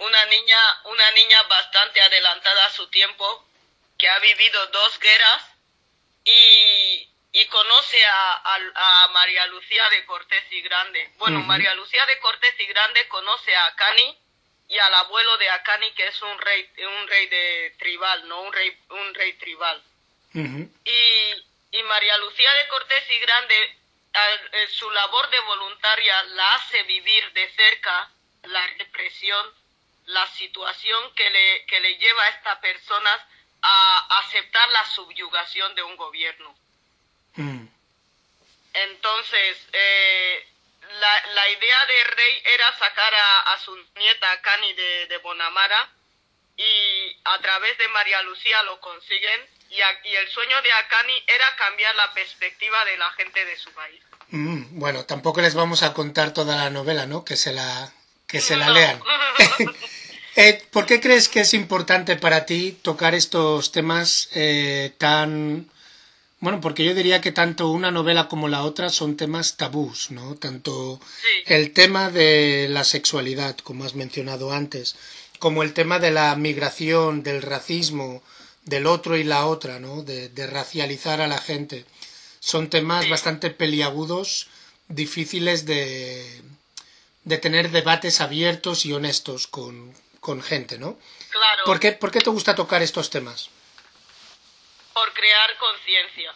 Una niña, una niña bastante adelantada a su tiempo, que ha vivido dos guerras y, y conoce a, a- a María Lucía de Cortés y Grande. Bueno. María Lucía de Cortés y Grande conoce a Akani y al abuelo de Akani, que es un rey, un rey de tribal, no un rey, un rey tribal. Y, y María Lucía de Cortés y Grande, eh, su labor de voluntaria la hace vivir de cerca la represión, la situación que le, que le lleva a estas personas a aceptar la subyugación de un gobierno. ujú. Entonces, eh, la, la idea de Rey era sacar a, a su nieta Cani de, de Bonamara y a través de María Lucía lo consiguen y, a- y el sueño de Akani era cambiar la perspectiva de la gente de su país. Mm, Bueno, tampoco les vamos a contar toda la novela, ¿no? Que se la, que se la No. lean. Eh, ¿Por qué crees que es importante para ti tocar estos temas eh, tan... Bueno, porque yo diría que tanto una novela como la otra son temas tabús, ¿no? Tanto Sí. el tema de la sexualidad, como has mencionado antes, como el tema de la migración, del racismo, del otro y la otra, ¿no? De, de racializar a la gente. Son temas bastante peliagudos, difíciles de, de tener debates abiertos y honestos con, con gente, ¿no? Claro, ¿Por qué, ¿Por qué te gusta tocar estos temas? por crear conciencia.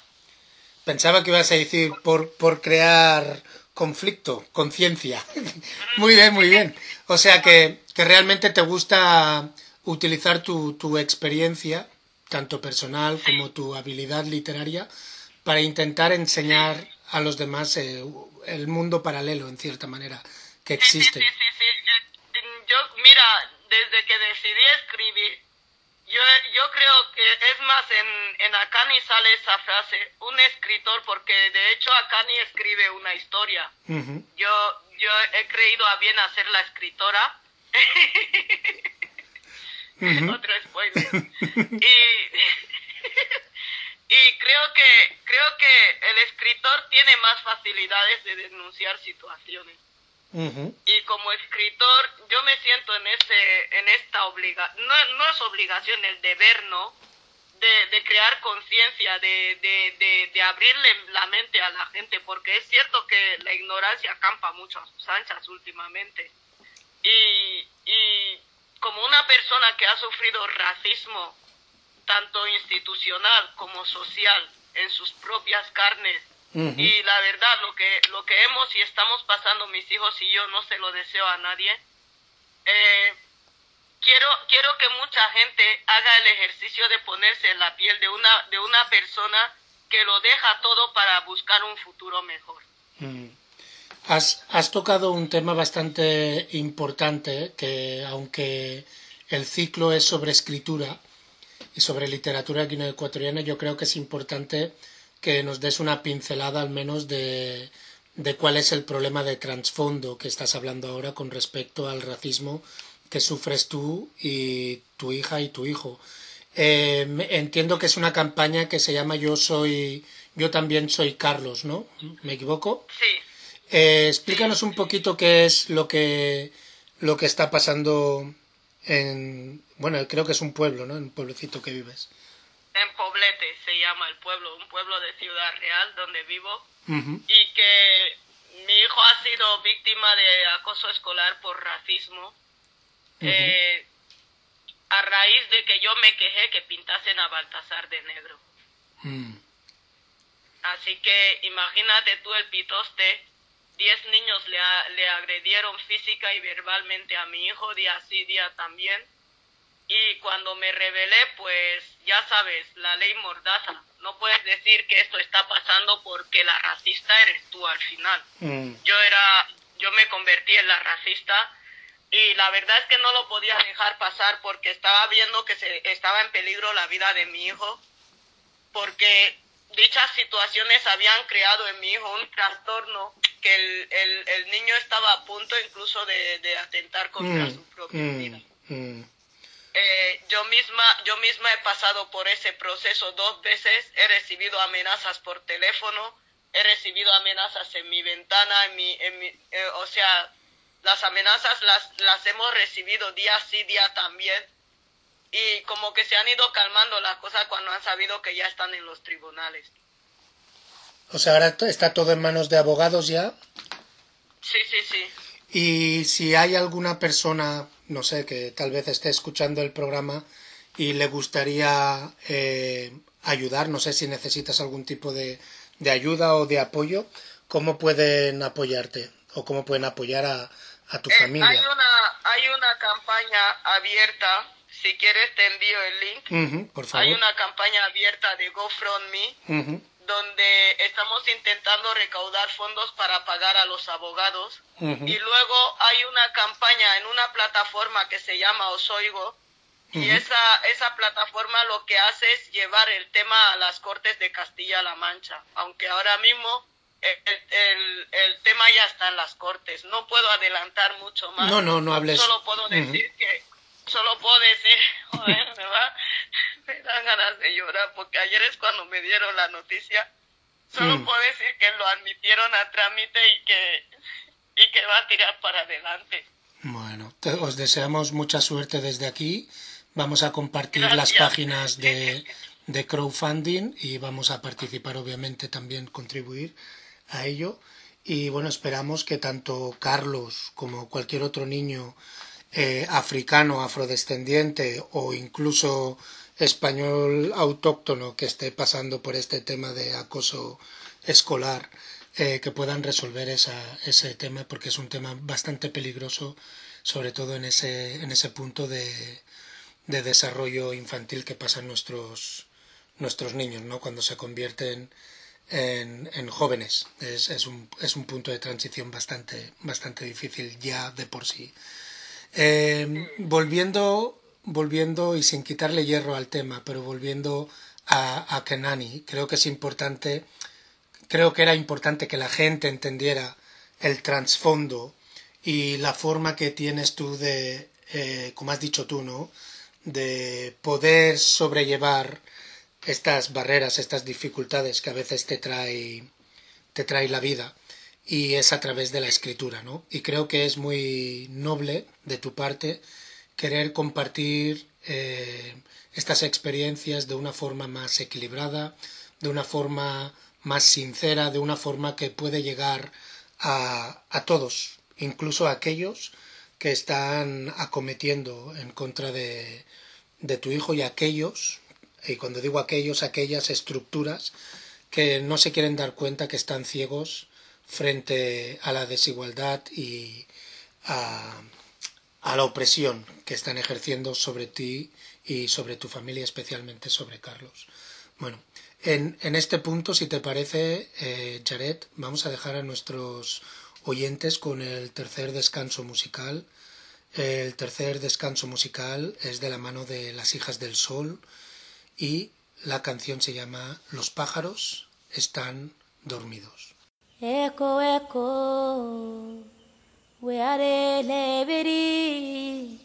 Pensaba que ibas a decir por, por crear conflicto, conciencia. muy bien, muy bien. O sea que, que realmente te gusta utilizar tu, tu experiencia, tanto personal como tu habilidad literaria, para intentar enseñar a los demás eh, el mundo paralelo, en cierta manera, que sí, existe. sí, sí, sí. Eh, Yo, mira, desde que decidí escribir, yo, yo creo que es más, en, en Akani sale esa frase, un escritor, porque de hecho Akani escribe una historia. Yo, yo he creído a bien hacer la escritora. Otro spoiler. y, y creo que creo que el escritor tiene más facilidades de denunciar situaciones. Y como escritor, yo me siento en ese en esta obligación, no, no es obligación, el deber, ¿no? De, de crear conciencia, de, de, de, de abrirle la mente a la gente, porque es cierto que la ignorancia acampa mucho a sus anchas últimamente. Y, y como una persona que ha sufrido racismo, tanto institucional como social, en sus propias carnes, Ujú. y la verdad, lo que, lo que hemos y estamos pasando mis hijos y yo no se lo deseo a nadie. Eh, quiero, quiero que mucha gente haga el ejercicio de ponerse en la piel de una, de una persona que lo deja todo para buscar un futuro mejor. Mm. Has, has tocado un tema bastante importante que aunque el ciclo es sobre escritura, y sobre literatura guineoecuatoriana, yo creo que es importante que nos des una pincelada al menos de, de cuál es el problema de trasfondo que estás hablando ahora con respecto al racismo que sufres tú y tu hija y tu hijo. Eh, entiendo que es una campaña que se llama Yo soy, yo también soy Carlos, ¿no? ¿Me equivoco? Sí. Eh, explícanos un poquito qué es lo que, lo que está pasando en, bueno, creo que es un pueblo, ¿no? En un pueblecito que vives. En Poblete se llama el pueblo, un pueblo de Ciudad Real donde vivo y que mi hijo ha sido víctima de acoso escolar por racismo. eh, a raíz de que yo me quejé que pintasen a Baltasar de negro. Mm. Así que imagínate tú el pitoste, diez niños le, a- le agredieron física y verbalmente a mi hijo, día sí, día también. Y cuando me rebelé, pues ya sabes, la ley mordaza. No puedes decir que esto está pasando porque la racista eres tú al final. Mm. Yo era, yo me convertí en la racista y la verdad es que no lo podía dejar pasar porque estaba viendo que se estaba en peligro la vida de mi hijo porque dichas situaciones habían creado en mi hijo un trastorno que el, el, el niño estaba a punto incluso de, de atentar contra Mm, su propia mm, vida. mm. Eh, yo misma yo misma he pasado por ese proceso dos veces. He recibido amenazas por teléfono. He recibido amenazas en mi ventana en mi, en mi eh, o sea las amenazas las las hemos recibido día sí día también. Y como que se han ido calmando las cosas cuando han sabido que ya están en los tribunales. O sea, ahora está todo en manos de abogados ya. sí sí sí. Y si hay alguna persona, no sé, que tal vez esté escuchando el programa y le gustaría eh, ayudar, no sé si necesitas algún tipo de, de ayuda o de apoyo, ¿cómo pueden apoyarte? ¿O cómo pueden apoyar a, a tu Eh, familia? hay una hay una campaña abierta si quieres te envío el link Ujú, por favor. hay una campaña abierta de GoFundMe Ujú, donde estamos intentando recaudar fondos para pagar a los abogados. Y luego hay una campaña en una plataforma que se llama Osoigo. Y Ujú. esa esa plataforma lo que hace es llevar el tema a las Cortes de Castilla-La Mancha aunque ahora mismo el, el, el tema ya está en las Cortes. No puedo adelantar mucho más. No, no, no hables. solo puedo decir que solo puedo decir joder me va me dan ganas de llorar porque ayer es cuando me dieron la noticia solo Mm. puedo decir que lo admitieron a trámite y que y que va a tirar para adelante Bueno, te- os deseamos mucha suerte desde aquí. Vamos a compartir las páginas de, de crowdfunding y vamos a participar, obviamente, también contribuir a ello. Y bueno, esperamos que tanto Carlos como cualquier otro niño eh, africano, afrodescendiente o incluso español autóctono que esté pasando por este tema de acoso escolar, eh, que puedan resolver esa, ese tema porque es un tema bastante peligroso, sobre todo en ese, en ese punto de, de desarrollo infantil que pasan nuestros, nuestros niños, ¿no? Cuando se convierten en, en jóvenes. Es, es, un, es un punto de transición bastante, bastante difícil ya de por sí. Eh, volviendo, volviendo y sin quitarle hierro al tema, pero volviendo a, Kenani, creo que es importante, creo que era importante que la gente entendiera el trasfondo y la forma que tienes tú de, eh, como has dicho tú, ¿no? De poder sobrellevar estas barreras, estas dificultades que a veces te trae, te trae la vida y es a través de la escritura, ¿no? Y creo que es muy noble de tu parte querer compartir eh, estas experiencias de una forma más equilibrada, de una forma más sincera, de una forma que puede llegar a, a todos, incluso a aquellos que están acometiendo en contra de, de tu hijo y aquellos, y cuando digo aquellos, aquellas estructuras que no se quieren dar cuenta que están ciegos frente a la desigualdad y a, la opresión que están ejerciendo sobre ti y sobre tu familia, especialmente sobre Carlos. Bueno, en, en este punto, si te parece, eh, Jared, vamos a dejar a nuestros oyentes con el tercer descanso musical. El tercer descanso musical es de la mano de Las Hijas del Sol y la canción se llama Los pájaros están dormidos. Echo, echo, we are liberty?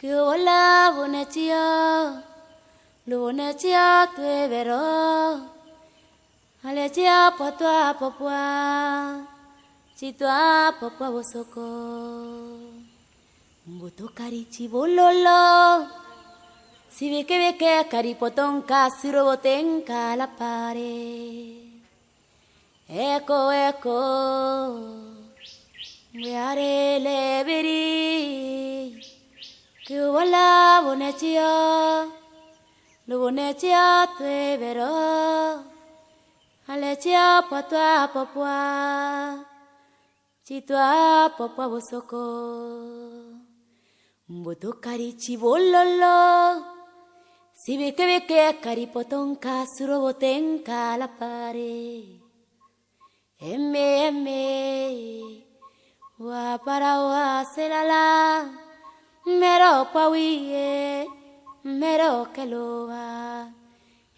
Kiola bonetia, lunetia tuevero, aletia patua papua, chitua papua bosoko. Mbotokari chibololo, si ve que ve que caripotonca, sirobotenca la pared. Eco, eco, weare leberi, que wala bonechia, lo bonechia tuevero, alechia patua papua, chitua papua bosoko, mboto karichi bololo, si ve que ve que caripotonca, surobotenca la pared. Eme, eme, wa para wa serala, mero pawiye, mero keloa,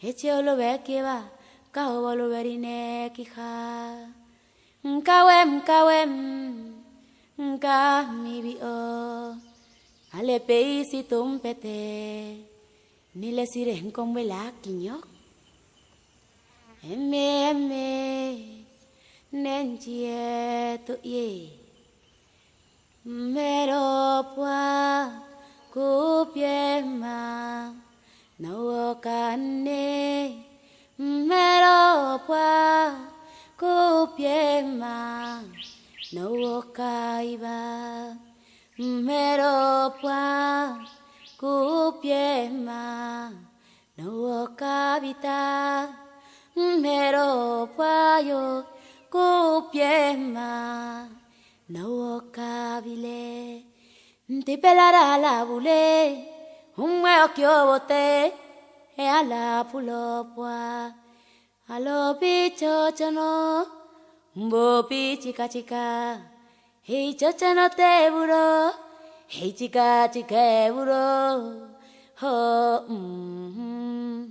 eche olo bekiva, kao bolo berine kija, nkawem, nkawem, nka mi bio, ale peisi tumpete, ni le siren con vela quiño. Eme, eme, nên chia tự gì mê đô qua cú bia mà, nấu can nê. Mê đô qua cú bia mà, nấu cay ba. Mê đô qua cú bia mà, nấu cabita mê đô qua yo bule un huevo que bote e a la pulopua a lo picho chono bo pichica chica hey chochono te buro hey chica chica buro ho mm,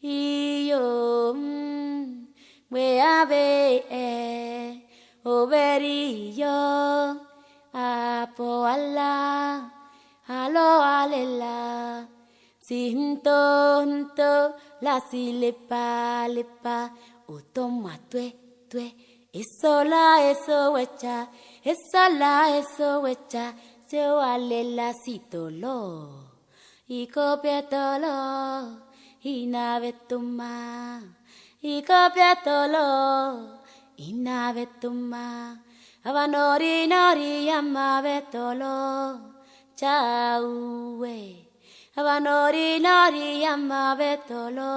y yo mm, we ave e oberillo apo ala alo alela sintonto la silepa lepa utoma tue tue eso la eso wecha eso la eso wecha se alela sitolo y copiatolo y navetuma y navetuma avanori nori amavetolo chauwe. Avanori nori amavetolo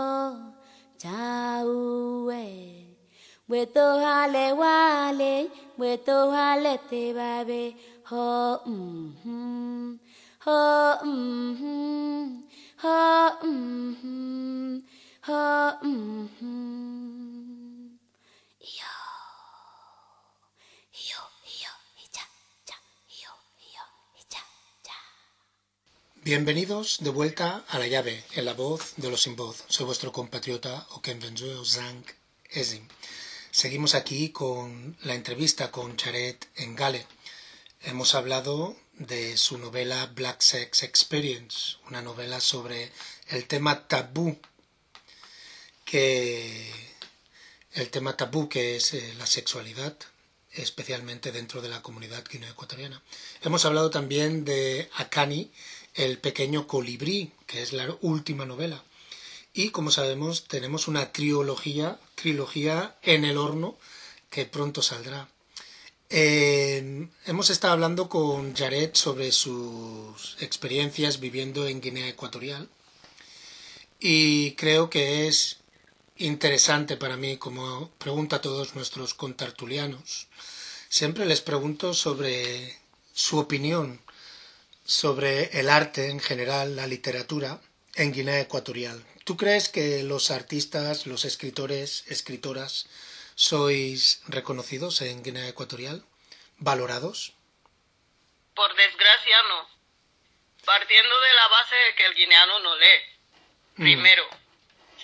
chauwe. Bueto hale wale, bueto hale te babe, ho mm ho mm ho mm Bienvenidos de vuelta a la llave, en la voz de los sin voz. Soy vuestro compatriota Okenvenzue Ozank Ezin. Seguimos aquí con la entrevista con Charet Engale. Hemos hablado de su novela Black Sex Experience, una novela sobre el tema tabú que el tema tabú que es eh, la sexualidad, especialmente dentro de la comunidad guineoecuatoriana. Hemos hablado también de Akani, el pequeño colibrí, que es la última novela. Y como sabemos, tenemos una trilogía, trilogía en el horno que pronto saldrá. Eh, hemos estado hablando con Jared sobre sus experiencias viviendo en Guinea Ecuatorial y creo que es interesante para mí, como pregunta a todos nuestros contartulianos. Siempre les pregunto sobre su opinión sobre el arte en general, la literatura en Guinea Ecuatorial. ¿Tú crees que los artistas, los escritores, escritoras, sois reconocidos en Guinea Ecuatorial? ¿Valorados? Por desgracia no. Partiendo de la base de que el guineano no lee. Primero.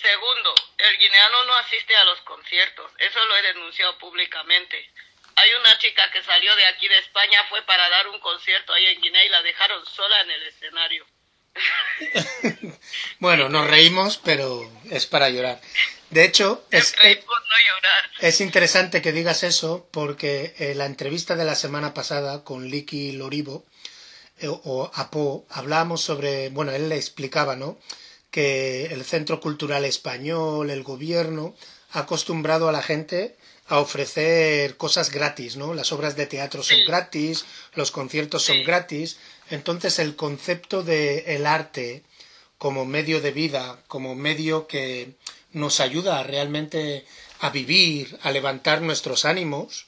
Segundo, el guineano no asiste a los conciertos. Eso lo he denunciado públicamente. Hay una chica que salió de aquí de España, fue para dar un concierto ahí en Guinea y la dejaron sola en el escenario. bueno, nos reímos, pero es para llorar. De hecho, es, es interesante que digas eso porque en la entrevista de la semana pasada con Liki Lorivo eh, o Apo hablábamos sobre, bueno, él le explicaba, ¿no? Que el Centro Cultural Español, el gobierno, ha acostumbrado a la gente a ofrecer cosas gratis, ¿no? Las obras de teatro son gratis, los conciertos son gratis, entonces el concepto de el arte como medio de vida, como medio que nos ayuda realmente a vivir, a levantar nuestros ánimos,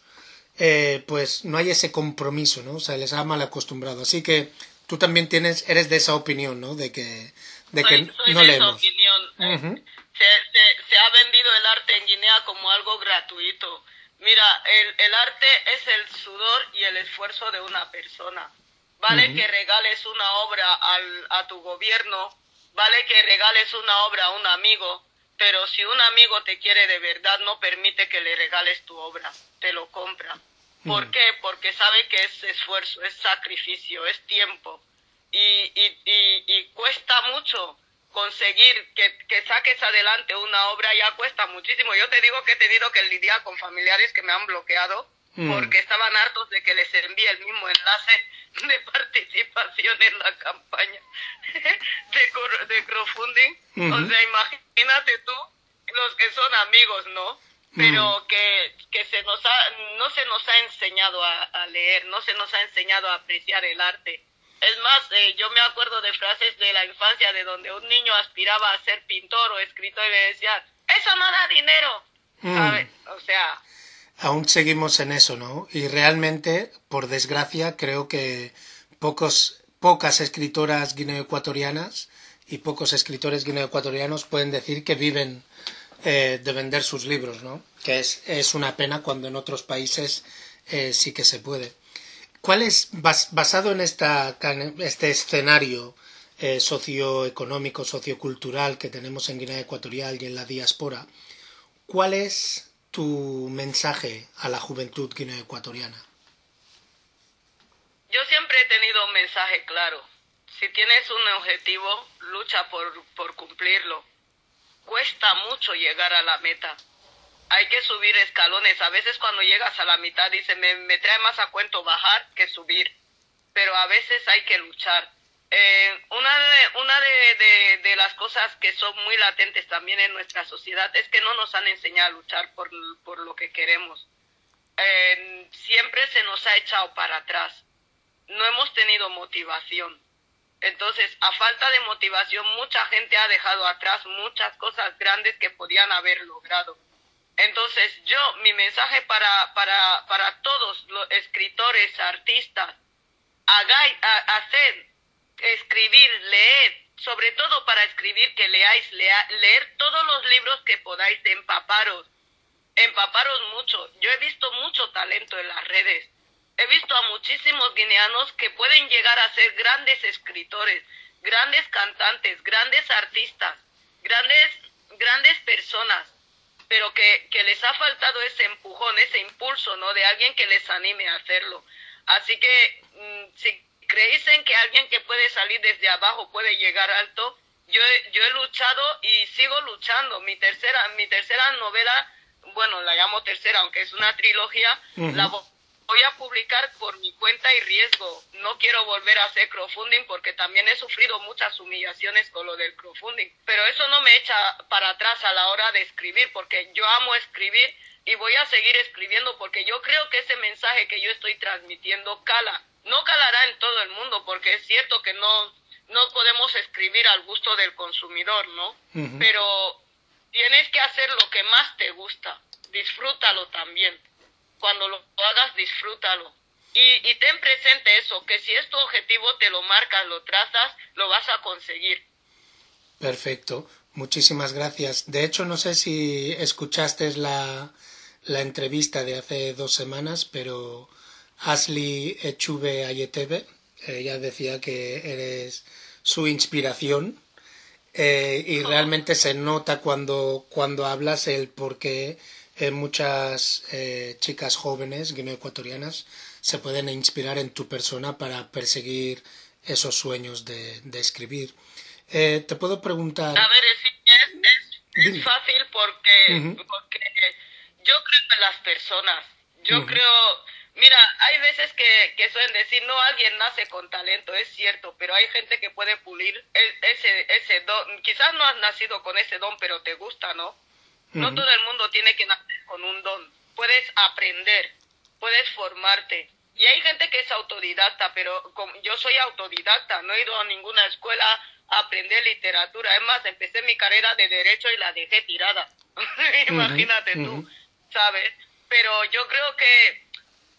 eh, pues no hay ese compromiso, ¿no? O sea, les ha mal acostumbrado. Así que tú también tienes, eres de esa opinión, ¿no? De que, de que no de leemos. Esa opinión. se, se, se, ha vendido el arte en Guinea como algo gratuito. Mira, el, el arte es el sudor y el esfuerzo de una persona. Vale que regales una obra al, a tu gobierno, vale que regales una obra a un amigo, pero si un amigo te quiere de verdad, no permite que le regales tu obra, te lo compra. ¿Por qué? Porque sabe que es esfuerzo, es sacrificio, es tiempo. Y, y, y, y cuesta mucho conseguir que, que, saques adelante una obra, ya cuesta muchísimo. Yo te digo que he tenido que lidiar con familiares que me han bloqueado mm. porque estaban hartos de que les envíe el mismo enlace de participación en la campaña de, de crowdfunding. O sea, imagínate tú, los que son amigos, ¿no? Pero que, que se nos ha, no se nos ha enseñado a, leer, no se nos ha enseñado a apreciar el arte. Es más, eh, yo me acuerdo de frases de la infancia de donde un niño aspiraba a ser pintor o escritor y le decían, eso no da dinero. ¿Sabes? O sea, aún seguimos en eso, ¿no? Y realmente, por desgracia, creo que pocos, pocas escritoras guineoecuatorianas y pocos escritores guineoecuatorianos pueden decir que viven eh, de vender sus libros, ¿no? Que es, es, una pena cuando en otros países eh, sí que se puede. ¿Cuál es, basado en esta, este escenario eh, socioeconómico, sociocultural que tenemos en Guinea Ecuatorial y en la diáspora, cuál es tu mensaje a la juventud guineoecuatoriana? Yo siempre he tenido un mensaje claro. Si tienes un objetivo, lucha por, por cumplirlo. Cuesta mucho llegar a la meta. Hay que subir escalones. A veces cuando llegas a la mitad dice, me, me trae más a cuento bajar que subir. Pero a veces hay que luchar eh, una de, una de, de, las cosas que son muy latentes también en nuestra sociedad es que no nos han enseñado a luchar por, por lo que queremos. Eh, siempre se nos ha echado para atrás. No hemos tenido motivación. Entonces, a falta de motivación, mucha gente ha dejado atrás muchas cosas grandes que podían haber logrado. Entonces, yo, mi mensaje para, para, para todos los escritores, artistas, hagáis, haced escribir, leer, sobre todo para escribir que leáis, leer todos los libros que podáis, empaparos, empaparos mucho. Yo he visto mucho talento en las redes. He visto a muchísimos guineanos que pueden llegar a ser grandes escritores, grandes cantantes, grandes artistas, grandes, grandes personas, pero que, que les ha faltado ese empujón, ese impulso, ¿no? De alguien que les anime a hacerlo. Así que, mm, si creéis en que alguien que puede salir desde abajo puede llegar alto, yo, yo he luchado y sigo luchando. Mi tercera, mi tercera novela, bueno, la llamo tercera, aunque es una trilogía, la voy a publicar por mi cuenta y riesgo. No quiero volver a hacer crowdfunding porque también he sufrido muchas humillaciones con lo del crowdfunding. Pero eso no me echa para atrás a la hora de escribir porque yo amo escribir y voy a seguir escribiendo porque yo creo que ese mensaje que yo estoy transmitiendo cala no calará en todo el mundo porque es cierto que no, no podemos escribir al gusto del consumidor, ¿no? Pero tienes que hacer lo que más te gusta, disfrútalo también. Cuando lo hagas, disfrútalo. Y, y ten presente eso, que si es tu objetivo, te lo marcas, lo trazas, lo vas a conseguir. Perfecto, muchísimas gracias. De hecho, no sé si escuchaste la, la entrevista de hace dos semanas, pero Ashley Echuve Ayetebe. Ella decía que eres su inspiración eh, y realmente se nota cuando, cuando hablas el por qué eh, muchas eh, chicas jóvenes guineoecuatorianas se pueden inspirar en tu persona para perseguir esos sueños de, de escribir. Eh, te puedo preguntar. A ver, es, es, es fácil porque, porque yo creo en las personas. Yo creo Mira, hay veces que, que suelen decir, no, alguien nace con talento, es cierto, pero hay gente que puede pulir ese, ese don. Quizás no has nacido con ese don, pero te gusta, ¿no? No todo el mundo tiene que nacer con un don. Puedes aprender, puedes formarte. Y hay gente que es autodidacta, pero yo soy autodidacta, no he ido a ninguna escuela a aprender literatura. Es más, empecé mi carrera de derecho y la dejé tirada. Imagínate tú, ¿sabes? Pero yo creo que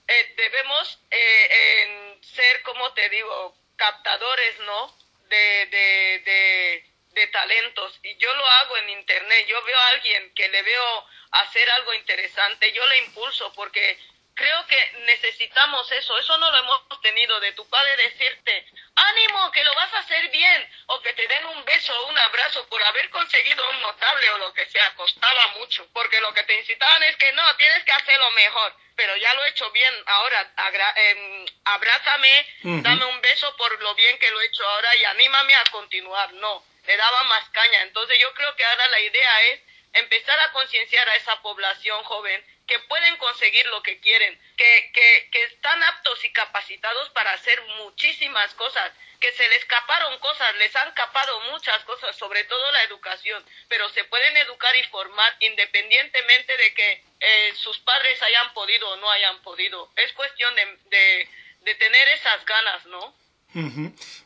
eh, debemos eh, ser, como te digo, captadores, ¿no? De, de, de, de, talentos. Y yo lo hago en internet. Yo veo a alguien que le veo hacer algo interesante, yo le impulso porque creo que necesitamos eso. Eso no lo hemos tenido de tu padre decirte, ánimo, que lo vas a hacer bien, o que te den un beso o un abrazo por haber conseguido un notable o lo que sea. Costaba mucho, porque lo que te incitaban es que no, tienes que hacerlo mejor. Pero ya lo he hecho bien, ahora eh, abrázame, dame un beso por lo bien que lo he hecho ahora y anímame a continuar. No, le daba más caña. Entonces yo creo que ahora la idea es empezar a concienciar a esa población joven que pueden conseguir lo que quieren, que, que, están aptos y capacitados para hacer muchísimas cosas, que se les escaparon cosas, les han capado muchas cosas, sobre todo la educación, pero se pueden educar y formar independientemente de que eh, sus padres hayan podido o no hayan podido. Es cuestión de, de, de tener esas ganas, ¿no?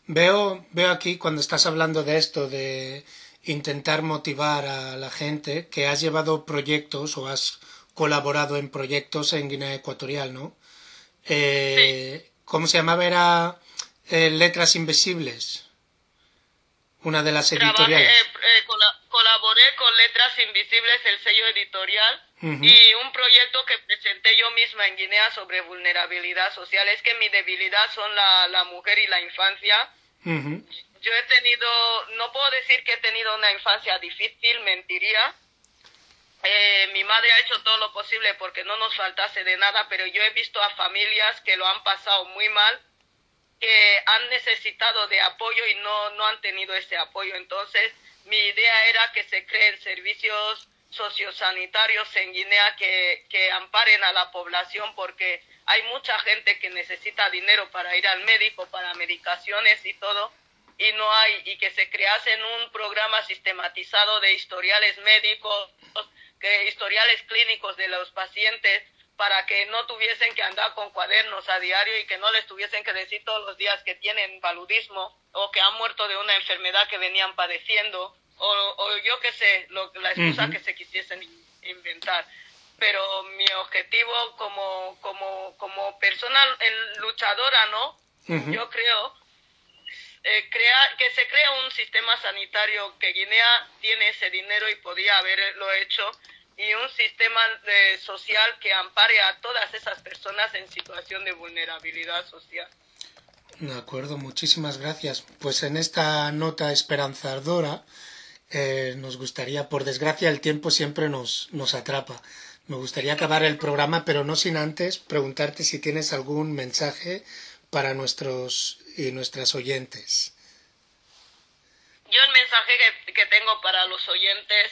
Veo, veo aquí cuando estás hablando de esto, de intentar motivar a la gente, que has llevado proyectos o has colaborado en proyectos en Guinea Ecuatorial, ¿no? Eh, sí. ¿Cómo se llamaba? Era eh, Letras Invisibles, una de las editoriales. Trabajé, eh, colaboré con Letras Invisibles, el sello editorial, uh -huh. y un proyecto que presenté yo misma en Guinea sobre vulnerabilidad social. Es que mi debilidad son la, la mujer y la infancia. Uh -huh. Yo he tenido, no puedo decir que he tenido una infancia difícil, mentiría eh, mi madre ha hecho todo lo posible porque no nos faltase de nada, pero yo he visto a familias que lo han pasado muy mal, que han necesitado de apoyo y no, no han tenido ese apoyo. Entonces, mi idea era que se creen servicios sociosanitarios en Guinea que, que amparen a la población porque hay mucha gente que necesita dinero para ir al médico, para medicaciones y todo, y no hay, y que se creasen un programa sistematizado de historiales médicos, que historiales clínicos de los pacientes para que no tuviesen que andar con cuadernos a diario y que no les tuviesen que decir todos los días que tienen paludismo o que han muerto de una enfermedad que venían padeciendo o, o yo qué sé, lo, la excusa uh -huh. que se quisiesen inventar. Pero mi objetivo como, como, como persona luchadora, ¿no? Uh -huh. Yo creo eh, crea, que se crea un sistema sanitario que Guinea tiene ese dinero y podía haberlo hecho y un sistema de, social que ampare a todas esas personas en situación de vulnerabilidad social. De acuerdo, muchísimas gracias. Pues en esta nota esperanzadora eh, nos gustaría, por desgracia, el tiempo siempre nos, nos atrapa. Me gustaría acabar el programa, pero no sin antes preguntarte si tienes algún mensaje para nuestros y nuestras oyentes. Yo el mensaje que, que tengo para los oyentes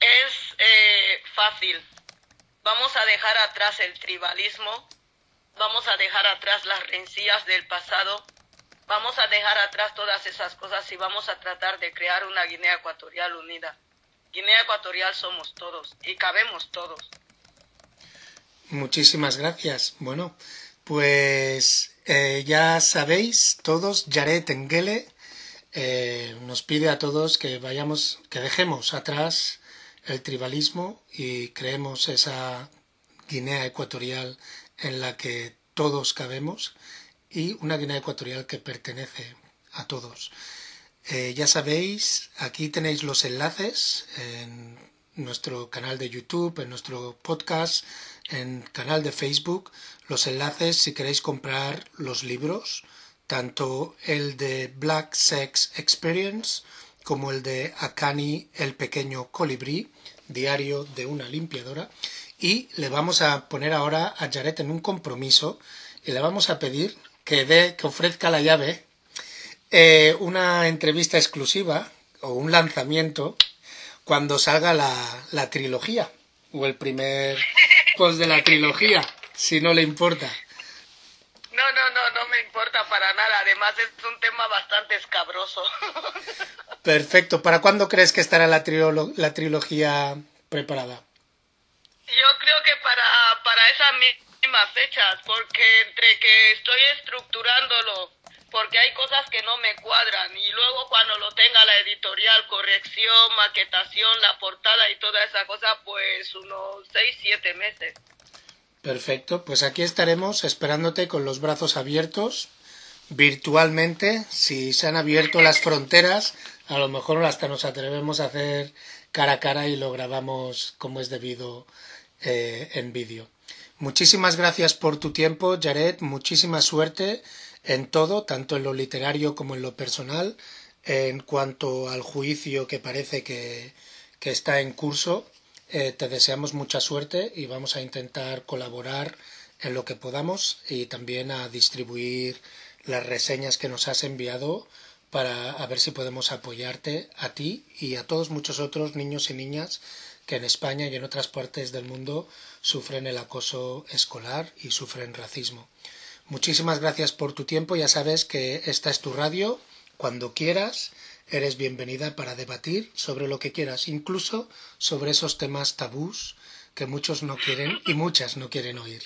es eh, fácil. Vamos a dejar atrás el tribalismo, vamos a dejar atrás las rencillas del pasado, vamos a dejar atrás todas esas cosas y vamos a tratar de crear una Guinea Ecuatorial unida. Guinea Ecuatorial somos todos y cabemos todos. Muchísimas gracias. Bueno, pues eh, ya sabéis todos, Jared Engele eh, nos pide a todos que vayamos, que dejemos atrás el tribalismo y creemos esa Guinea ecuatorial en la que todos cabemos y una Guinea ecuatorial que pertenece a todos. Eh, ya sabéis, aquí tenéis los enlaces en nuestro canal de YouTube, en nuestro podcast, en canal de Facebook, los enlaces si queréis comprar los libros, tanto el de Black Sex Experience como el de Akani el pequeño colibrí, diario de una limpiadora, y le vamos a poner ahora a Jared en un compromiso y le vamos a pedir que dé, que ofrezca la llave eh, una entrevista exclusiva o un lanzamiento cuando salga la, trilogía o el primer post de la trilogía, si no le importa. No, no, no, no me importa para nada. Además es un tema bastante escabroso. Perfecto. ¿Para cuándo crees que estará la, la trilogía preparada? Yo creo que para, para esas fechas, porque entre que estoy estructurándolo, porque hay cosas que no me cuadran y luego cuando lo tenga la editorial, corrección, maquetación, la portada y toda esa cosa, pues unos 6, 7 meses. Perfecto, pues aquí estaremos esperándote con los brazos abiertos, virtualmente, si se han abierto las fronteras, a lo mejor hasta nos atrevemos a hacer cara a cara y lo grabamos como es debido eh, en vídeo. Muchísimas gracias por tu tiempo, Jared, muchísima suerte en todo, tanto en lo literario como en lo personal, en cuanto al juicio que parece que, que está en curso. Eh, te deseamos mucha suerte y vamos a intentar colaborar en lo que podamos y también a distribuir las reseñas que nos has enviado para a ver si podemos apoyarte a ti y a todos muchos otros niños y niñas que en España y en otras partes del mundo sufren el acoso escolar y sufren racismo. Muchísimas gracias por tu tiempo. Ya sabes que esta es tu radio. Cuando quieras eres bienvenida para debatir sobre lo que quieras, incluso sobre esos temas tabús que muchos no quieren y muchas no quieren oír.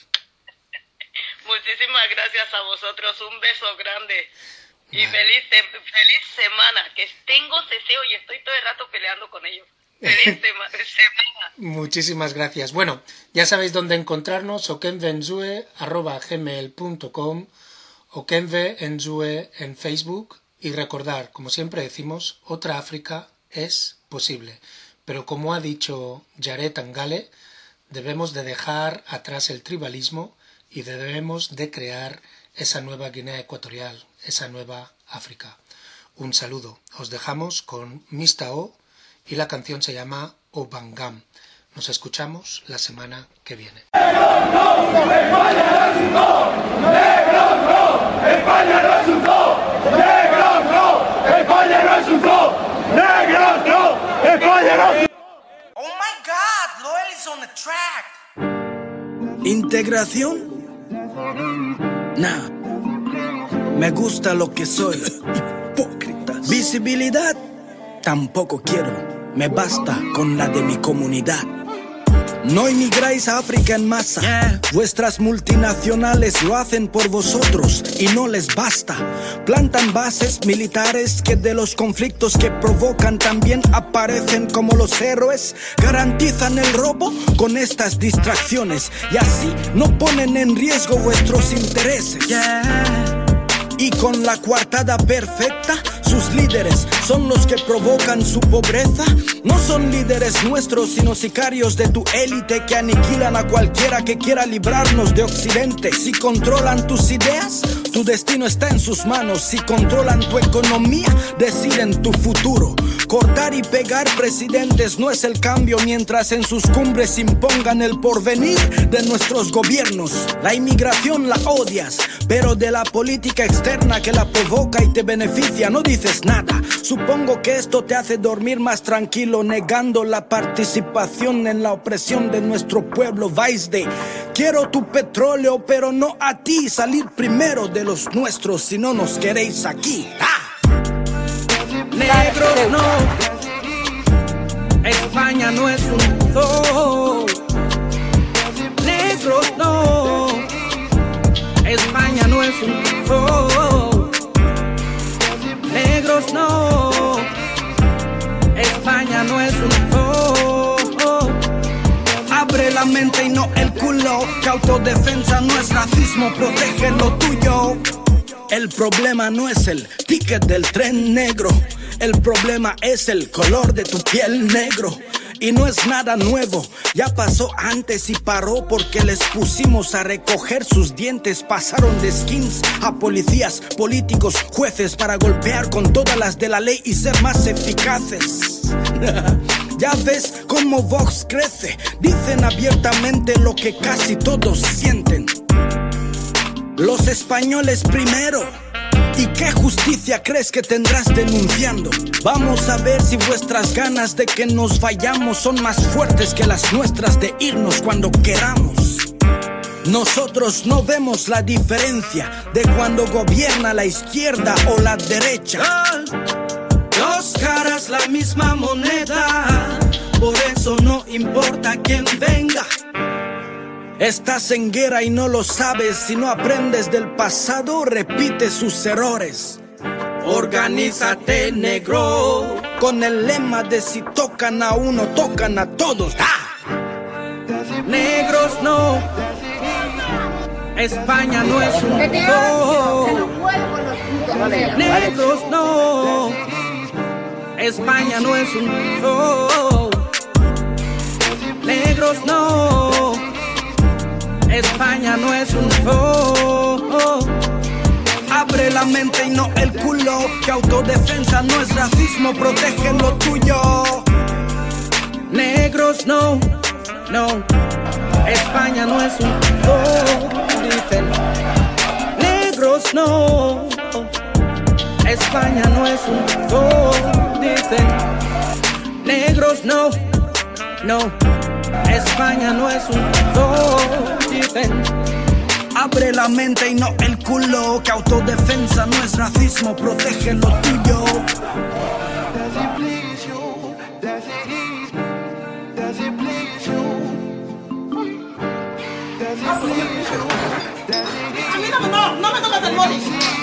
Muchísimas gracias a vosotros, un beso grande y feliz, feliz semana, que tengo ceseo y estoy todo el rato peleando con ellos. Muchísimas gracias. Bueno, ya sabéis dónde encontrarnos, okenvenzue.com o kenvenzue en Facebook y recordar, como siempre decimos, otra África es posible. Pero como ha dicho Jared Angale, debemos de dejar atrás el tribalismo y debemos de crear esa nueva Guinea Ecuatorial, esa nueva África. Un saludo. Os dejamos con Mista O y la canción se llama Obangam. Nos escuchamos la semana que viene. Oh my God, Loel is on the track. ¿Integración? Nah. Me gusta lo que soy. Hipócritas. Visibilidad? Tampoco quiero. Me basta con la de mi comunidad. No emigráis a África en masa. Vuestras multinacionales lo hacen por vosotros y no les basta. Plantan bases militares que de los conflictos que provocan también aparecen como los héroes. Garantizan el robo con estas distracciones y así no ponen en riesgo vuestros intereses. Y con la coartada perfecta sus líderes son los que provocan su pobreza. No son líderes nuestros, sino sicarios de tu élite que aniquilan a cualquiera que quiera librarnos de Occidente. Si controlan tus ideas, tu destino está en sus manos. Si controlan tu economía, deciden tu futuro. Cortar y pegar presidentes no es el cambio mientras en sus cumbres impongan el porvenir de nuestros gobiernos. La inmigración la odias, pero de la política externa que la provoca y te beneficia no dices nada. Supongo que esto te hace dormir más tranquilo, negando la participación en la opresión de nuestro pueblo. Vais de quiero tu petróleo, pero no a ti. Salir primero de los nuestros si no nos queréis aquí. ¡Ah! Negros no. España no es un zoo. Negros no. España no es un zoo negros no. España no es un oh, Abre la mente y no el culo. Que autodefensa no es racismo, protege lo tuyo. El problema no es el ticket del tren negro. El problema es el color de tu piel negro. Y no es nada nuevo, ya pasó antes y paró porque les pusimos a recoger sus dientes. Pasaron de skins a policías, políticos, jueces para golpear con todas las de la ley y ser más eficaces. ya ves cómo Vox crece, dicen abiertamente lo que casi todos sienten. Los españoles primero. ¿Y qué justicia crees que tendrás denunciando? Vamos a ver si vuestras ganas de que nos vayamos son más fuertes que las nuestras de irnos cuando queramos. Nosotros no vemos la diferencia de cuando gobierna la izquierda o la derecha. Dos caras, la misma moneda. Por eso no importa quién venga. Estás en guerra y no lo sabes. Si no aprendes del pasado, repite sus errores. Organízate, negro. Con el lema de si tocan a uno, tocan a todos. Negros no. España no es un Negros no. España no es un Negros no. España no es un zoo. Abre la mente y no el culo. Que autodefensa no es racismo, protege lo tuyo. Negros no, no. España no es un zoo. Dicen. Negros no. España no es un zoo. Dicen. Negros no, no. España no es un dicen. Abre la mente y no el culo. Que autodefensa no es racismo, protege lo tuyo. A mí no, no, no me toques el boli.